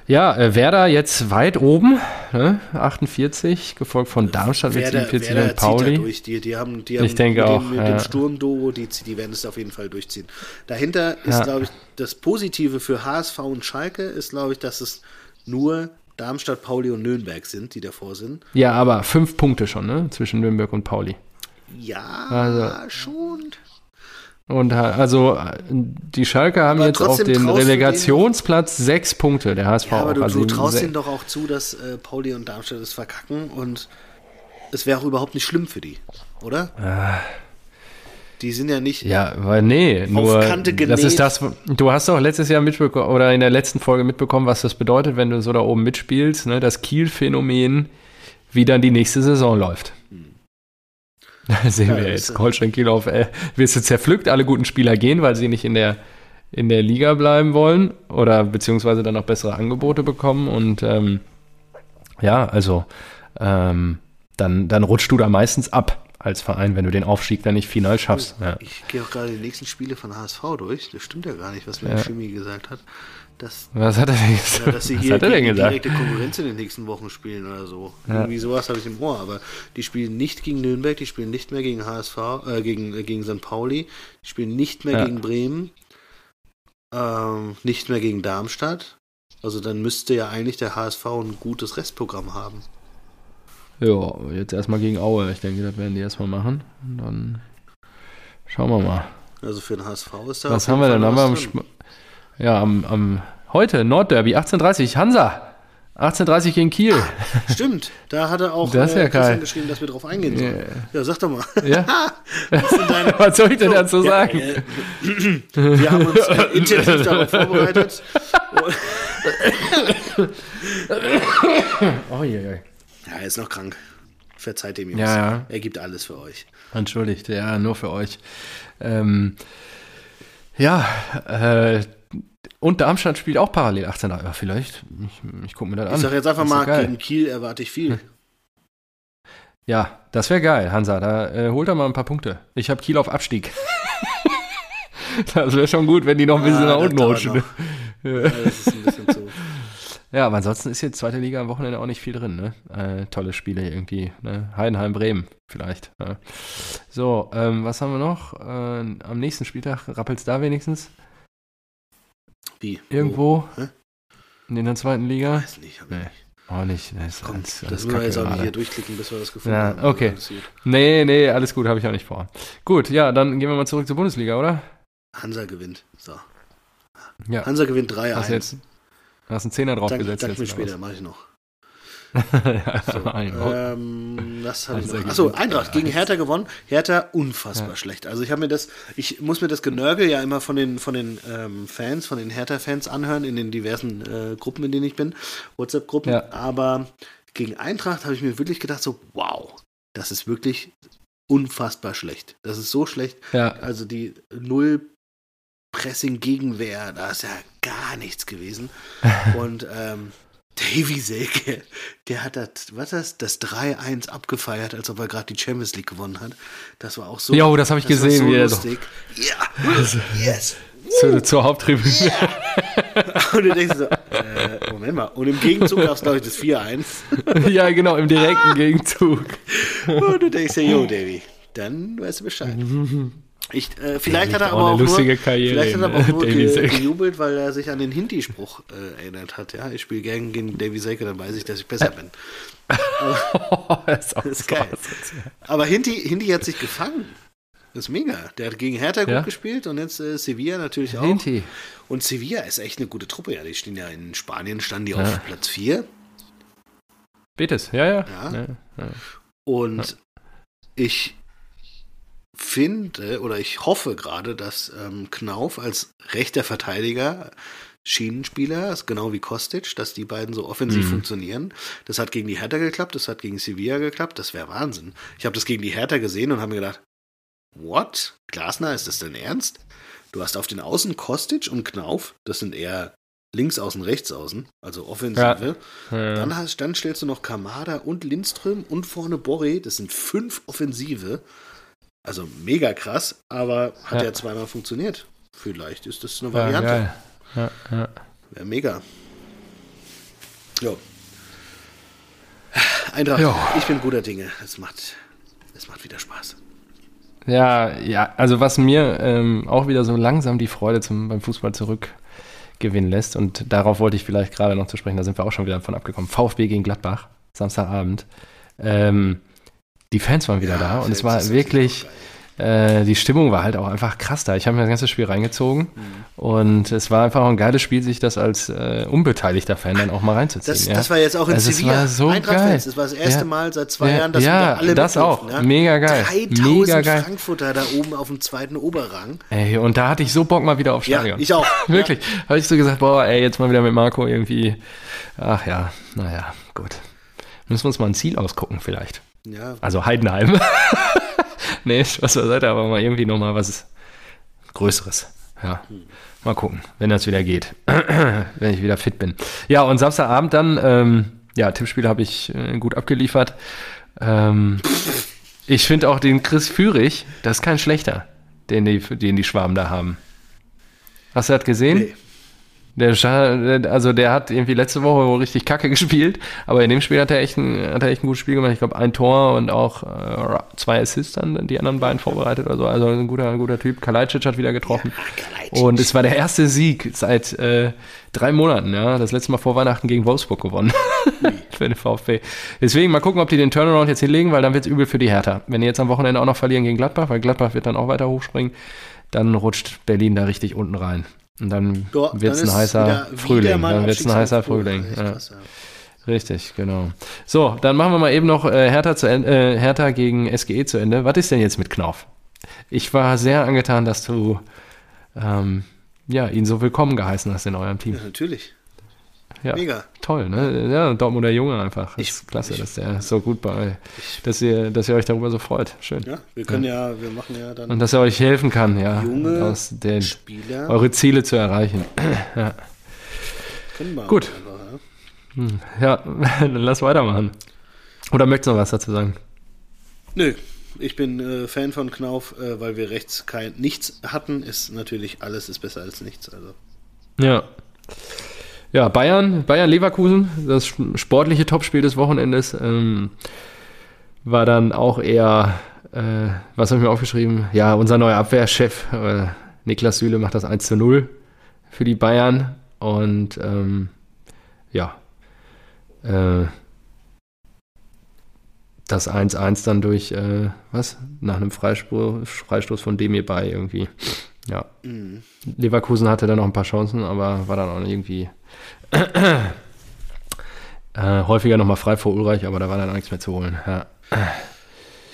Ja, äh, Werder jetzt weit oben, ne? 48, gefolgt von Darmstadt mit Werder, 47 Werder und Pauli. durch. Die, die haben, die haben Ich denke mit auch, dem, mit ja. dem Sturmduo, die, die werden es auf jeden Fall durchziehen. Dahinter ist, Ja. glaube ich, das Positive für HSV und Schalke ist, glaube ich, dass es nur Darmstadt, Pauli und Nürnberg sind, die davor sind. Ja, aber fünf Punkte schon, ne? Zwischen Nürnberg und Pauli. Ja, Also- schon. Und ha- also äh, die Schalke haben Aber jetzt auf dem Relegationsplatz sechs Punkte, der HSV Ja, aber du, Also du traust ihnen doch auch zu, dass äh, Pauli und Darmstadt es verkacken und es wäre auch überhaupt nicht schlimm für die, oder? Die sind ja nicht. Ja, weil nee, nur Kante das ist das, du hast doch letztes Jahr mitbekommen oder in der letzten Folge mitbekommen, was das bedeutet, wenn du so da oben mitspielst, ne, das Kiel-Phänomen, wie dann die nächste Saison läuft. Da sehen Ja, wir jetzt, Holstein Kiel auf, äh, wirst du zerpflückt, alle guten Spieler gehen, weil sie nicht in der, in der Liga bleiben wollen oder beziehungsweise dann noch bessere Angebote bekommen und ähm, ja, also ähm, dann, dann rutschst du da meistens ab als Verein, wenn du den Aufstieg dann nicht final schaffst. Ja. Ich gehe auch gerade die nächsten Spiele von HSV durch. Das stimmt ja gar nicht, was mir Ja. der Schimi gesagt hat. Dass, Was hat er denn gesagt? ja, dass sie Was hier hat er denn gegen direkte Konkurrenz in den nächsten Wochen spielen oder so. Ja. Irgendwie sowas habe ich im Ohr. Aber die spielen nicht gegen Nürnberg, die spielen nicht mehr gegen HSV, äh, gegen, äh, gegen St. Pauli, die spielen nicht mehr gegen Bremen, ähm, nicht mehr gegen Darmstadt. Also dann müsste ja eigentlich der HSV ein gutes Restprogramm haben. Ja, jetzt erstmal gegen Aue. Ich denke, das werden die erstmal machen. Und dann schauen wir mal. Also für den HSV ist da Was haben wir denn? Haben wir am. Sp- ja, am, am heute Nordderby 18:30 Hansa. 18:30 gegen Kiel. Stimmt, da hat er auch Das ja Christian geschrieben, dass wir drauf eingehen sollen. Ja. Ja, sag doch mal. Ja. Was deine, Was soll ich denn dazu Ja, sagen? äh, wir haben uns äh, intensiv darauf vorbereitet. Oh je, je. Ja, er ist noch krank. Verzeiht ihm, Jungs. Ja, ja. Er gibt alles für euch. Entschuldigt, ja, nur für euch. Ähm, ja, äh, und Darmstadt spielt auch parallel 18. Ja, vielleicht. Ich, ich gucke mir das an. Ich sag jetzt einfach mal, gegen Kiel erwarte ich viel. Ja, das wäre geil, Hansa. Da äh, holt er mal ein paar Punkte. Ich habe Kiel auf Abstieg. das wäre schon gut, wenn die noch ein bisschen Ah, nach unten rutschen. Ja, das ist ein bisschen zu. Ja, aber ansonsten ist jetzt zweite Liga am Wochenende auch nicht viel drin. Ne? Äh, tolle Spiele irgendwie. Ne? Heidenheim, Bremen vielleicht. Ne? So, ähm, was haben wir noch? Äh, am nächsten Spieltag rappelt's da wenigstens? Wie? Irgendwo Wo? In der zweiten Liga? Weiß nicht. hab Nee. ich nicht. Auch nicht. Das ist Komm, alles, das alles müssen wir jetzt auch nicht hier durchklicken, bis wir das gefunden Ja, haben. okay. Nee, nee, alles gut, habe ich auch nicht vor. Gut, ja, dann gehen wir mal zurück zur Bundesliga, oder? Hansa gewinnt. So. Ja. Hansa gewinnt Hast du 3-1. jetzt hast einen Zehner Dank, draufgesetzt dank mir jetzt. oder später, mache ich noch. ja, So, ähm, was habe ich noch? Achso. Eintracht gegen Hertha gewonnen. Hertha unfassbar Ja. schlecht. Also ich habe mir das, ich muss mir das Genörgel ja immer von den von den ähm, Fans, von den Hertha-Fans anhören in den diversen äh, Gruppen, in denen ich bin, WhatsApp-Gruppen. Ja. Aber gegen Eintracht habe ich mir wirklich gedacht so, wow, das ist wirklich unfassbar schlecht. Das ist so schlecht. ja, Also die Null Pressing Gegenwehr, da ist ja gar nichts gewesen. Und ähm, Davy Selke, der hat das, was das, das 3-1 abgefeiert, als ob er gerade die Champions League gewonnen hat. Das war auch so. Jo, das hab ich war gesehen, So lustig. Ja, yes. zur, zur Haupttribüne. Und du denkst so, äh, Moment mal. Und im Gegenzug gab es, glaube ich, das 4-1. ja, genau, im direkten Gegenzug. Und du denkst ja, yo, Davy, dann weißt du Bescheid. Ich, äh, vielleicht hat er nur, Karriere vielleicht hat er aber auch nur ge gejubelt, weil er sich an den Hindi-Spruch äh, erinnert hat. Ja, ich spiele gern gegen Davy Selke, dann weiß ich, dass ich besser bin. das ist, auch Das ist so geil. Aber Hindi, Hindi hat sich gefangen. Das ist mega. Der hat gegen Hertha Ja. gut gespielt und jetzt äh, Sevilla natürlich auch. Hinti. Und Sevilla ist echt eine gute Truppe. Ja, die stehen ja in Spanien, standen die Ja. auf Platz 4. Betis, ja, ja. Und ich finde oder ich hoffe gerade, dass ähm, Knauf als rechter Verteidiger Schienenspieler, ist genau wie Kostic, dass die beiden so offensiv Mhm. funktionieren. Das hat gegen die Hertha geklappt, das hat gegen Sevilla geklappt, das wäre Wahnsinn. Ich habe das gegen die Hertha gesehen und habe mir gedacht, what? Glasner, ist das denn ernst? Du hast auf den Außen Kostic und Knauf, das sind eher links außen, rechts außen, also Offensive. Ja. Dann, hast, dann stellst du noch Kamada und Lindström und vorne Borre. Das sind fünf Offensive. Also mega krass, aber hat Ja. ja, zweimal funktioniert. Vielleicht ist das eine Variante. Ja, ja. Wäre mega. Jo. Eintracht, Jo. ich bin guter Dinge. Es macht, es macht wieder Spaß. Ja, ja, also was mir ähm, auch wieder so langsam die Freude zum, beim Fußball zurückgewinnen lässt, und darauf wollte ich vielleicht gerade noch zu sprechen, da sind wir auch schon wieder von abgekommen. VfB gegen Gladbach, Samstagabend. Ähm, die Fans waren wieder da und es war wirklich, äh, die Stimmung war halt auch einfach krass da. Ich habe mir das ganze Spiel reingezogen Mhm. und es war einfach auch ein geiles Spiel, sich das als äh, unbeteiligter Fan dann auch mal reinzuziehen. Das, ja. das war jetzt auch in Also es Sevilla. war so geil. Das war das erste Ja. Mal seit zwei Ja, Jahren, dass ja, alle das auch. Ja? Mega geil. 3000 Mega geil. Frankfurter da oben auf dem zweiten Oberrang. Ey, und da hatte ich so Bock mal wieder auf Ja, Stadion. ich auch. Wirklich. Habe ich so gesagt, boah, ey, jetzt mal wieder mit Marco irgendwie. Ach ja, naja, gut. Müssen wir uns mal ein Ziel ausgucken vielleicht. Ja, Also Heidenheim. nee, Spaß beiseite, aber mal irgendwie nochmal was Größeres. Ja, mal gucken, wenn das wieder geht. wenn ich wieder fit bin. Ja, und Samstagabend dann, ähm, ja, Tippspiel habe ich äh, gut abgeliefert. Ähm, ich finde auch den Chris Führig, das ist kein schlechter, den die, den die Schwaben da haben. Hast du das gesehen? nee. Der, also der hat irgendwie letzte Woche richtig kacke gespielt, aber in dem Spiel hat er echt ein, hat er echt ein gutes Spiel gemacht. Ich glaube, ein Tor und auch äh, zwei Assists dann, die anderen beiden vorbereitet oder so. Also ein guter, ein guter Typ. Kalajdzic hat wieder getroffen. Und es war der erste Sieg seit äh, drei Monaten, ja. Das letzte Mal vor Weihnachten gegen Wolfsburg gewonnen. für den VfB. Deswegen mal gucken, ob die den Turnaround jetzt hinlegen, weil dann wird es übel für die Hertha. Wenn die jetzt am Wochenende auch noch verlieren gegen Gladbach, weil Gladbach wird dann auch weiter hochspringen, dann rutscht Berlin da richtig unten rein. Und dann wird es ein heißer wieder- Frühling. Dann wird es ein heißer. Frühling. Ja. krass, ja. Richtig, genau. So, dann machen wir mal eben noch äh, Hertha, zu, äh, Hertha gegen SGE zu Ende. Was ist denn jetzt mit Knauf? Ich war sehr angetan, dass du ähm, ja, ihn so willkommen geheißen hast in eurem Team. Ja, natürlich. Ja, Mega. toll, ne? Ja, Dortmunder Junge einfach. Das Ich- ist klasse, ich- dass der so gut bei, dass ihr, dass ihr euch darüber so freut. Schön. Ja, wir können ja, wir machen ja dann Und dass er euch helfen kann, ja, Junge aus den, Spieler. eure Ziele zu erreichen. ja. Können wir Gut. einfach, ja. ja, dann lass weitermachen. Oder möchtest du noch was dazu sagen? Nö, ich bin äh, Fan von Knauf, äh, weil wir rechts kein nichts hatten. Ist natürlich alles ist besser als nichts. Also Ja. Ja, Bayern, Bayern Leverkusen, das sp- sportliche Topspiel des Wochenendes, ähm, war dann auch eher, äh, was habe ich mir aufgeschrieben? Ja, unser neuer Abwehrchef, äh, Niklas Süle macht das 1 zu 0 für die Bayern und ähm, ja, äh, das 1-1 dann durch, äh, was? Nach einem Freispur, Freistoß von Demir bei irgendwie. Ja, mh. Leverkusen hatte da noch ein paar Chancen, aber war dann auch irgendwie äh, häufiger nochmal frei vor Ulreich, aber da war dann auch nichts mehr zu holen. Ja.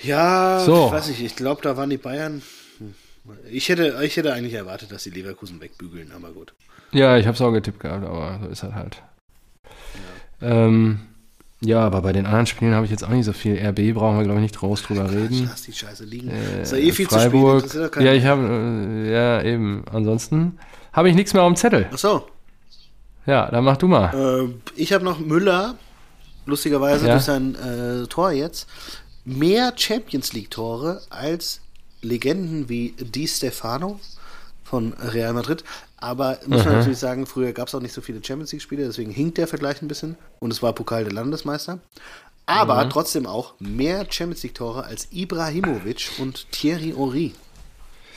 ja, So. ich weiß nicht. Ich glaube, da waren die Bayern. hm. Ich hätte, ich hätte eigentlich erwartet, dass die Leverkusen wegbügeln, aber gut. Ja, ich habe es auch getippt gehabt, aber so ist das halt. Ähm, ja, aber bei den anderen Spielen habe ich jetzt auch nicht so viel. RB brauchen wir, glaube ich, nicht groß drüber reden. Lass die Scheiße liegen. Äh, ist ja eh viel zu spät. Freiburg. doch keinen. Ja, ich habe, äh, ja, eben. Ansonsten habe ich nichts mehr auf dem Zettel. Ach so. Ja, dann mach du mal. Äh, ich habe noch Müller, lustigerweise Ja. durch sein äh, Tor jetzt, mehr Champions League-Tore als Legenden wie Di Stefano von Real Madrid. Aber muss man natürlich sagen, früher gab es auch nicht so viele Champions League-Spiele, deswegen hinkt der Vergleich ein bisschen. Und es war Pokal der Landesmeister. Aber trotzdem auch mehr Champions League-Tore als Ibrahimovic und Thierry Henry.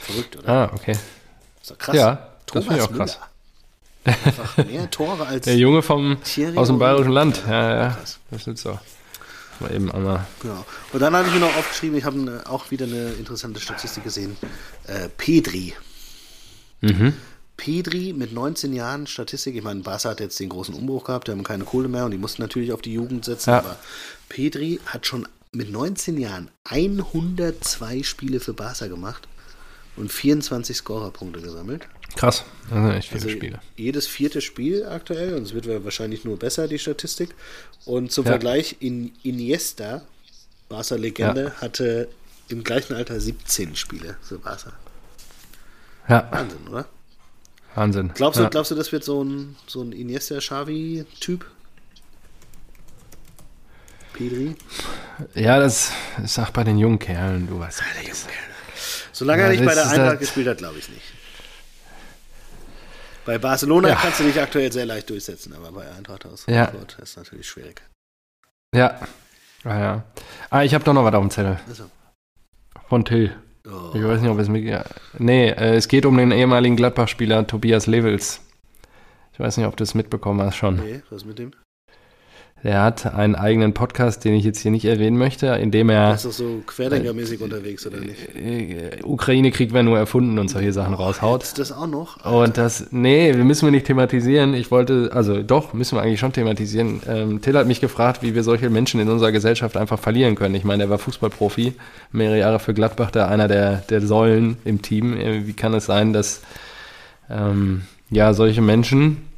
Verrückt, oder? Ah, okay. Ist doch krass. Ja, das finde ich auch Müller. krass. Einfach mehr Tore als Der Junge vom, Thierry aus dem bayerischen Land. Ja, ja, Krass. das ist so. Mal eben einmal. Genau. Und dann habe ich mir noch aufgeschrieben, ich habe äh, auch wieder eine interessante Statistik gesehen. Äh, Pedri. Mhm. Pedri mit 19 Jahren Statistik, ich meine, Barca hat jetzt den großen Umbruch gehabt, die haben keine Kohle mehr und die mussten natürlich auf die Jugend setzen, Ja. aber Pedri hat schon mit 19 Jahren 102 Spiele für Barca gemacht und 24 Scorerpunkte gesammelt. Krass. Das sind echt viele Also Spiele. jedes vierte Spiel aktuell und es wird wahrscheinlich nur besser, die Statistik. Und zum Ja. Vergleich, in Iniesta, Barca-Legende, hatte im gleichen Alter 17 Spiele für Barca. Ja, Wahnsinn, oder? Wahnsinn. Glaubst du, ja. glaubst du, das wird so ein, so ein Iniesta-Xavi-Typ? Pedri? Ja, das ist auch bei den jungen Kerlen, du weißt. Ja, Solange Ja, er nicht bei der Eintracht gespielt hat, glaube ich nicht. Bei Barcelona Ja. kannst du dich aktuell sehr leicht durchsetzen, aber bei Eintracht aus Ja. Frankfurt ist natürlich schwierig. Ja. Ah, ja. Ah, ich habe doch noch was auf dem Zettel. Also, Von Till. Oh. Ich weiß nicht, ob es mir. Ja. Nee, äh, es geht um den ehemaligen Gladbach-Spieler Tobias Levels. Ich weiß nicht, ob du es mitbekommen hast schon. Nee, was mit dem? Der hat einen eigenen Podcast, den ich jetzt hier nicht erwähnen möchte, in dem Er er ist doch so querdenkermäßig unterwegs, oder nicht? äh, Ukraine-Krieg wäre nur erfunden und solche Sachen raushaut. Ist das auch noch? Und das, nee, wir müssen wir nicht thematisieren. Ich wollte, also doch, müssen wir eigentlich schon thematisieren. Ähm, Till hat mich gefragt, wie wir solche Menschen in unserer Gesellschaft einfach verlieren können. Ich meine, er war Fußballprofi, mehrere Jahre für Gladbach, da einer der, der Säulen im Team. Äh, Wie kann es sein, dass ähm, ja solche Menschen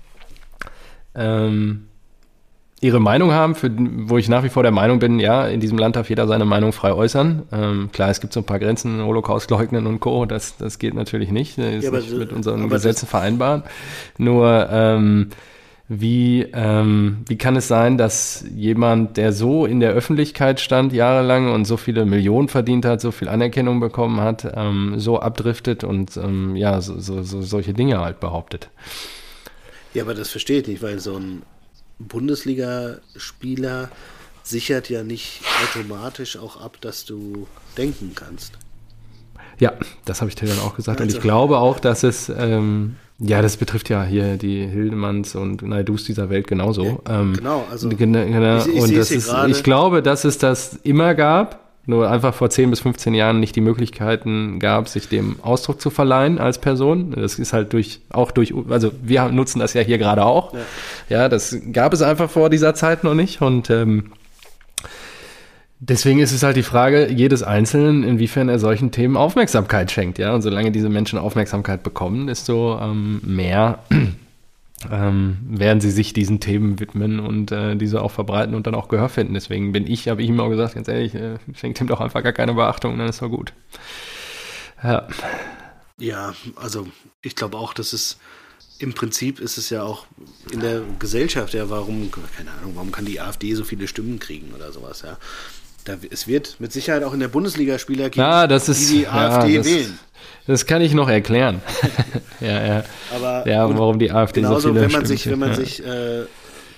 ähm, ihre Meinung haben, für, wo ich nach wie vor der Meinung bin, ja, in diesem Land darf jeder seine Meinung frei äußern. Ähm, klar, es gibt so ein paar Grenzen, Holocaust leugnen und Co., das, das geht natürlich nicht, das ist Ja, nicht so- mit unseren Gesetzen vereinbaren. Nur, ähm, wie, ähm, wie kann es sein, dass jemand, der so in der Öffentlichkeit stand jahrelang und so viele Millionen verdient hat, so viel Anerkennung bekommen hat, ähm, so abdriftet und ähm, ja, so, so, so solche Dinge halt behauptet? Ja, aber das verstehe ich nicht, weil so ein Bundesligaspieler sichert ja nicht automatisch auch ab, dass du denken kannst. Ja, das habe ich dir dann auch gesagt. Und Also- ich glaube auch, dass es, ähm, ja, das betrifft ja hier die Hildemanns und Naidus dieser Welt genauso. ähm, genau, also gena- gena- ich- ich und das ist, ich glaube, dass es das immer gab, nur einfach vor 10 bis 15 Jahren nicht die Möglichkeiten gab, sich dem Ausdruck zu verleihen als Person. Das ist halt durch, auch durch, also wir nutzen das ja hier gerade auch. Ja. Ja, das gab es einfach vor dieser Zeit noch nicht und ähm, Deswegen ist es halt die Frage jedes Einzelnen, inwiefern er solchen Themen Aufmerksamkeit schenkt, ja. Und solange diese Menschen Aufmerksamkeit bekommen, desto ähm, mehr ähm, werden sie sich diesen Themen widmen und äh, diese auch verbreiten und dann auch Gehör finden. Deswegen bin ich, habe ich ihm auch gesagt, ganz ehrlich, äh, schenkt ihm doch einfach gar keine Beachtung, dann ist doch gut. Ja, Ja, also ich glaube auch, dass es im Prinzip ist es ja auch in der Gesellschaft, ja, warum, keine Ahnung, warum kann die AfD so viele Stimmen kriegen oder sowas, ja. Da, es wird mit Sicherheit auch in der Bundesliga Spieler geben, das ist, die die ja, AfD das, wählen. Das kann ich noch erklären. ja, ja. Aber Ja, warum die AfD so genauso, viele wenn man Stimmen sich, wenn man ja. sich, äh,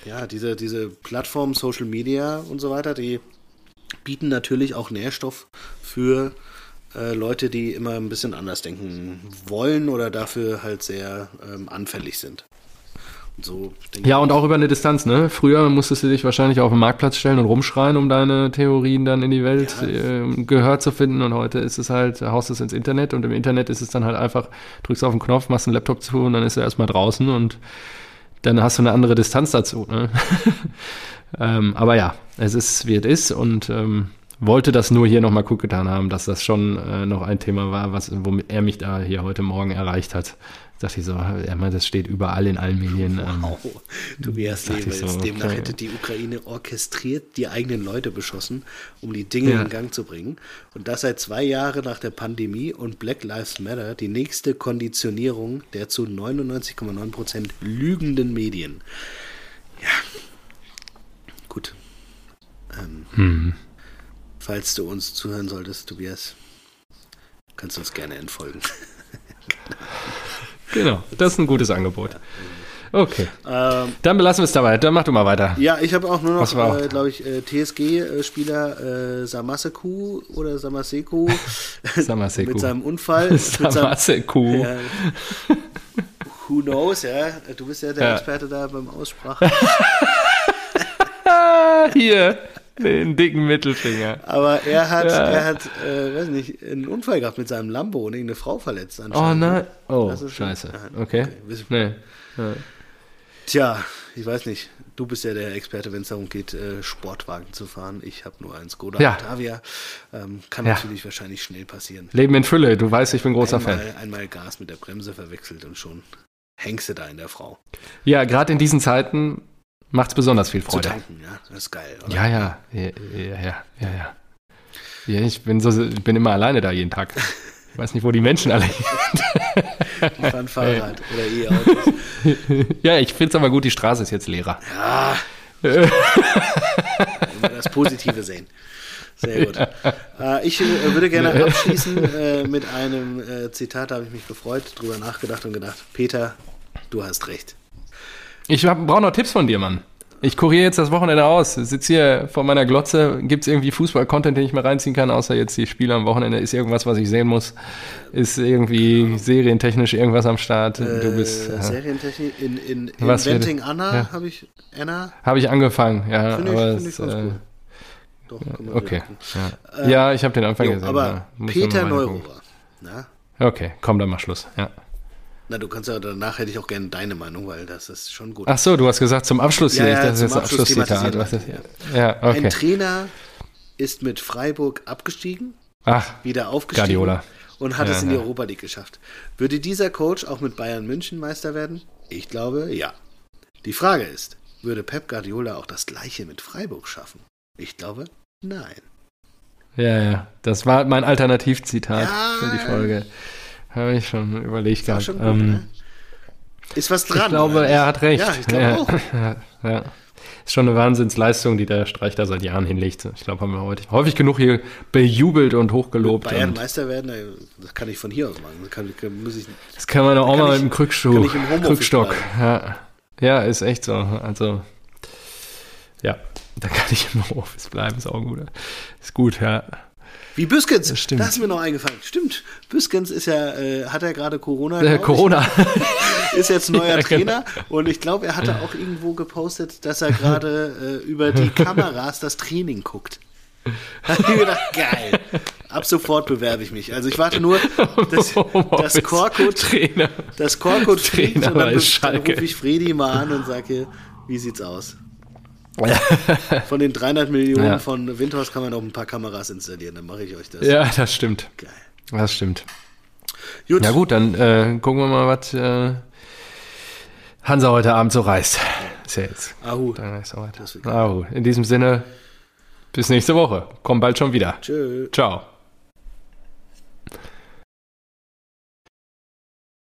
ja, diese, diese Plattformen, Social Media und so weiter, die bieten natürlich auch Nährstoff für äh, Leute, die immer ein bisschen anders denken wollen oder dafür halt sehr ähm, anfällig sind. So Ja, und auch über eine Distanz, ne? Früher musstest du dich wahrscheinlich auf den Marktplatz stellen und rumschreien, um deine Theorien dann in die Welt Ja. ähm, Gehör zu finden. Und heute ist es halt, haust es ins Internet und im Internet ist es dann halt einfach, drückst auf den Knopf, machst einen Laptop zu und dann ist er erstmal draußen und dann hast du eine andere Distanz dazu. Ne? ähm, aber ja, es ist, wie es ist und ähm, wollte das nur hier nochmal gut getan haben, dass das schon äh, noch ein Thema war, was, womit er mich da hier heute Morgen erreicht hat. Dachte ich so, er meint, das steht überall in allen Medien. ähm, Wow, Tobias dachte ich Lewels. so, Demnach okay. hätte die Ukraine orchestriert die eigenen Leute beschossen, um die Dinge Ja. in Gang zu bringen. Und das seit zwei Jahren nach der Pandemie und Black Lives Matter, die nächste Konditionierung der zu 99,9% lügenden Medien. Ja, gut. Ähm, hm. falls du uns zuhören solltest, Tobias, kannst du uns gerne entfolgen. Genau, das ist ein gutes Angebot. Okay. Ähm, Dann belassen wir es dabei. Dann mach du mal weiter. ja, ich habe auch nur noch, äh, glaube ich, äh, TSG-Spieler äh, Samaseku oder Samaseku Samaseku. mit seinem Unfall. mit seinem, Samaseku. ja, who knows, ja. Du bist ja der Ja. Experte da beim Aussprache. Ah, hier. Den dicken Mittelfinger. Aber er hat, Ja. er hat, äh, weiß nicht, einen Unfall gehabt mit seinem Lambo und irgendeine Frau verletzt Oh nein. Oh, Das ist- scheiße. Okay. okay. Nee. Tja, ich weiß nicht. Du bist ja der Experte, wenn es darum geht, äh, Sportwagen zu fahren. Ich habe nur einen Skoda Ja. Octavia. Ähm, kann Ja. natürlich wahrscheinlich schnell passieren. Leben in Fülle. Du weißt, ich bin großer Fan. Einmal, einmal Gas mit der Bremse verwechselt und schon hängst du da in der Frau. Ja, gerade in diesen Zeiten macht es besonders viel Zu Freude. tanken, ja. Das ist geil, oder? Ja, ja, ja, ja, ja, ja, ja. Ja, ich bin so, ich bin immer alleine da jeden Tag. Ich weiß nicht, wo die Menschen alle. Die fahren Fahrrad oder E-Autos. ja, ich finde es aber gut, die Straße ist jetzt leerer. Ja. Immer das Positive sehen. Sehr gut. Äh, ich äh, würde gerne abschließen äh, mit einem Zitat, da habe ich mich gefreut, drüber nachgedacht und gedacht, Peter, du hast recht. Ich brauche noch Tipps von dir, Mann. Ich kuriere jetzt das Wochenende aus. Sitze hier vor meiner Glotze. Gibt es irgendwie Fußball-Content, den ich mir reinziehen kann, außer jetzt die Spiele am Wochenende? Ist irgendwas, was ich sehen muss? Ist irgendwie serientechnisch irgendwas am Start? Du bist. äh, Äh, Serientechnik in, in wird- Inventing Anna ja. habe ich Anna. Habe ich angefangen, ja. Finde ich, aber finde ich ganz äh, gut. Doch, Okay. wieder gucken. Ja, ja ich habe den Anfang Jo, gesehen. aber ja. Peter. Neururer. Na? Okay, komm, dann mach Schluss. Ja. Na, du kannst ja danach hätte ich auch gerne deine Meinung, weil das ist schon gut. Ach so, du hast gesagt zum Abschluss Ja, hier. ja, zum das ist Abschluss Abschlusszitat. ist, ja, okay. Ein Trainer ist mit Freiburg abgestiegen, Ach, wieder aufgestiegen Guardiola. und hat Ja, es in die ja. Europa League geschafft. Würde dieser Coach auch mit Bayern München Meister werden? Ich glaube, ja. Die Frage ist, würde Pep Guardiola auch das gleiche mit Freiburg schaffen? Ich glaube, nein. ja, ja. Das war mein Alternativzitat Ja. für die Folge. Habe ich schon überlegt gehabt. schon gut, Ähm, ne? Ist was dran. ich glaube, oder er hat recht. Ja, ich glaube ja, auch. Ja. Ist schon eine Wahnsinnsleistung, die der Streich da seit Jahren hinlegt. Ich glaube, haben wir heute häufig genug hier bejubelt und hochgelobt. Bayern und Meister werden, das kann ich von hier aus machen. Das kann, muss ich, das kann man doch auch mal ich- mit dem kann Krückstock. Homeoffice. Ja. ja, ist echt so. Also, ja, da kann ich im Office bleiben. Ist auch gut. Ist gut, ja. Wie Büskens, Das stimmt. das ist mir noch eingefallen. Stimmt, Büskens ist ja, äh, hat er gerade Corona, Äh. Corona. ist jetzt neuer Ja, genau. Trainer und ich glaube, er hatte auch irgendwo gepostet, dass er gerade äh, über die Kameras das Training guckt. Da ich mir gedacht, geil. Ab sofort bewerbe ich mich. Also ich warte nur, dass das Korkut, Trainer. das fliegt Trainer und dann, dann rufe ich Fredi mal an und sage, wie sieht's aus? Von den 300 Millionen Ja. von Windhorst kann man noch ein paar Kameras installieren, dann mache ich euch das. Ja, das stimmt. Geil. Das stimmt. Gut, Ja gut, dann äh, gucken wir mal, was äh, Hansa heute Abend so reißt. Ist ja jetzt. Ahu. Dann ist soweit. Das wird Ah, in diesem Sinne, bis nächste Woche. Komm bald schon wieder. Tschö. Ciao.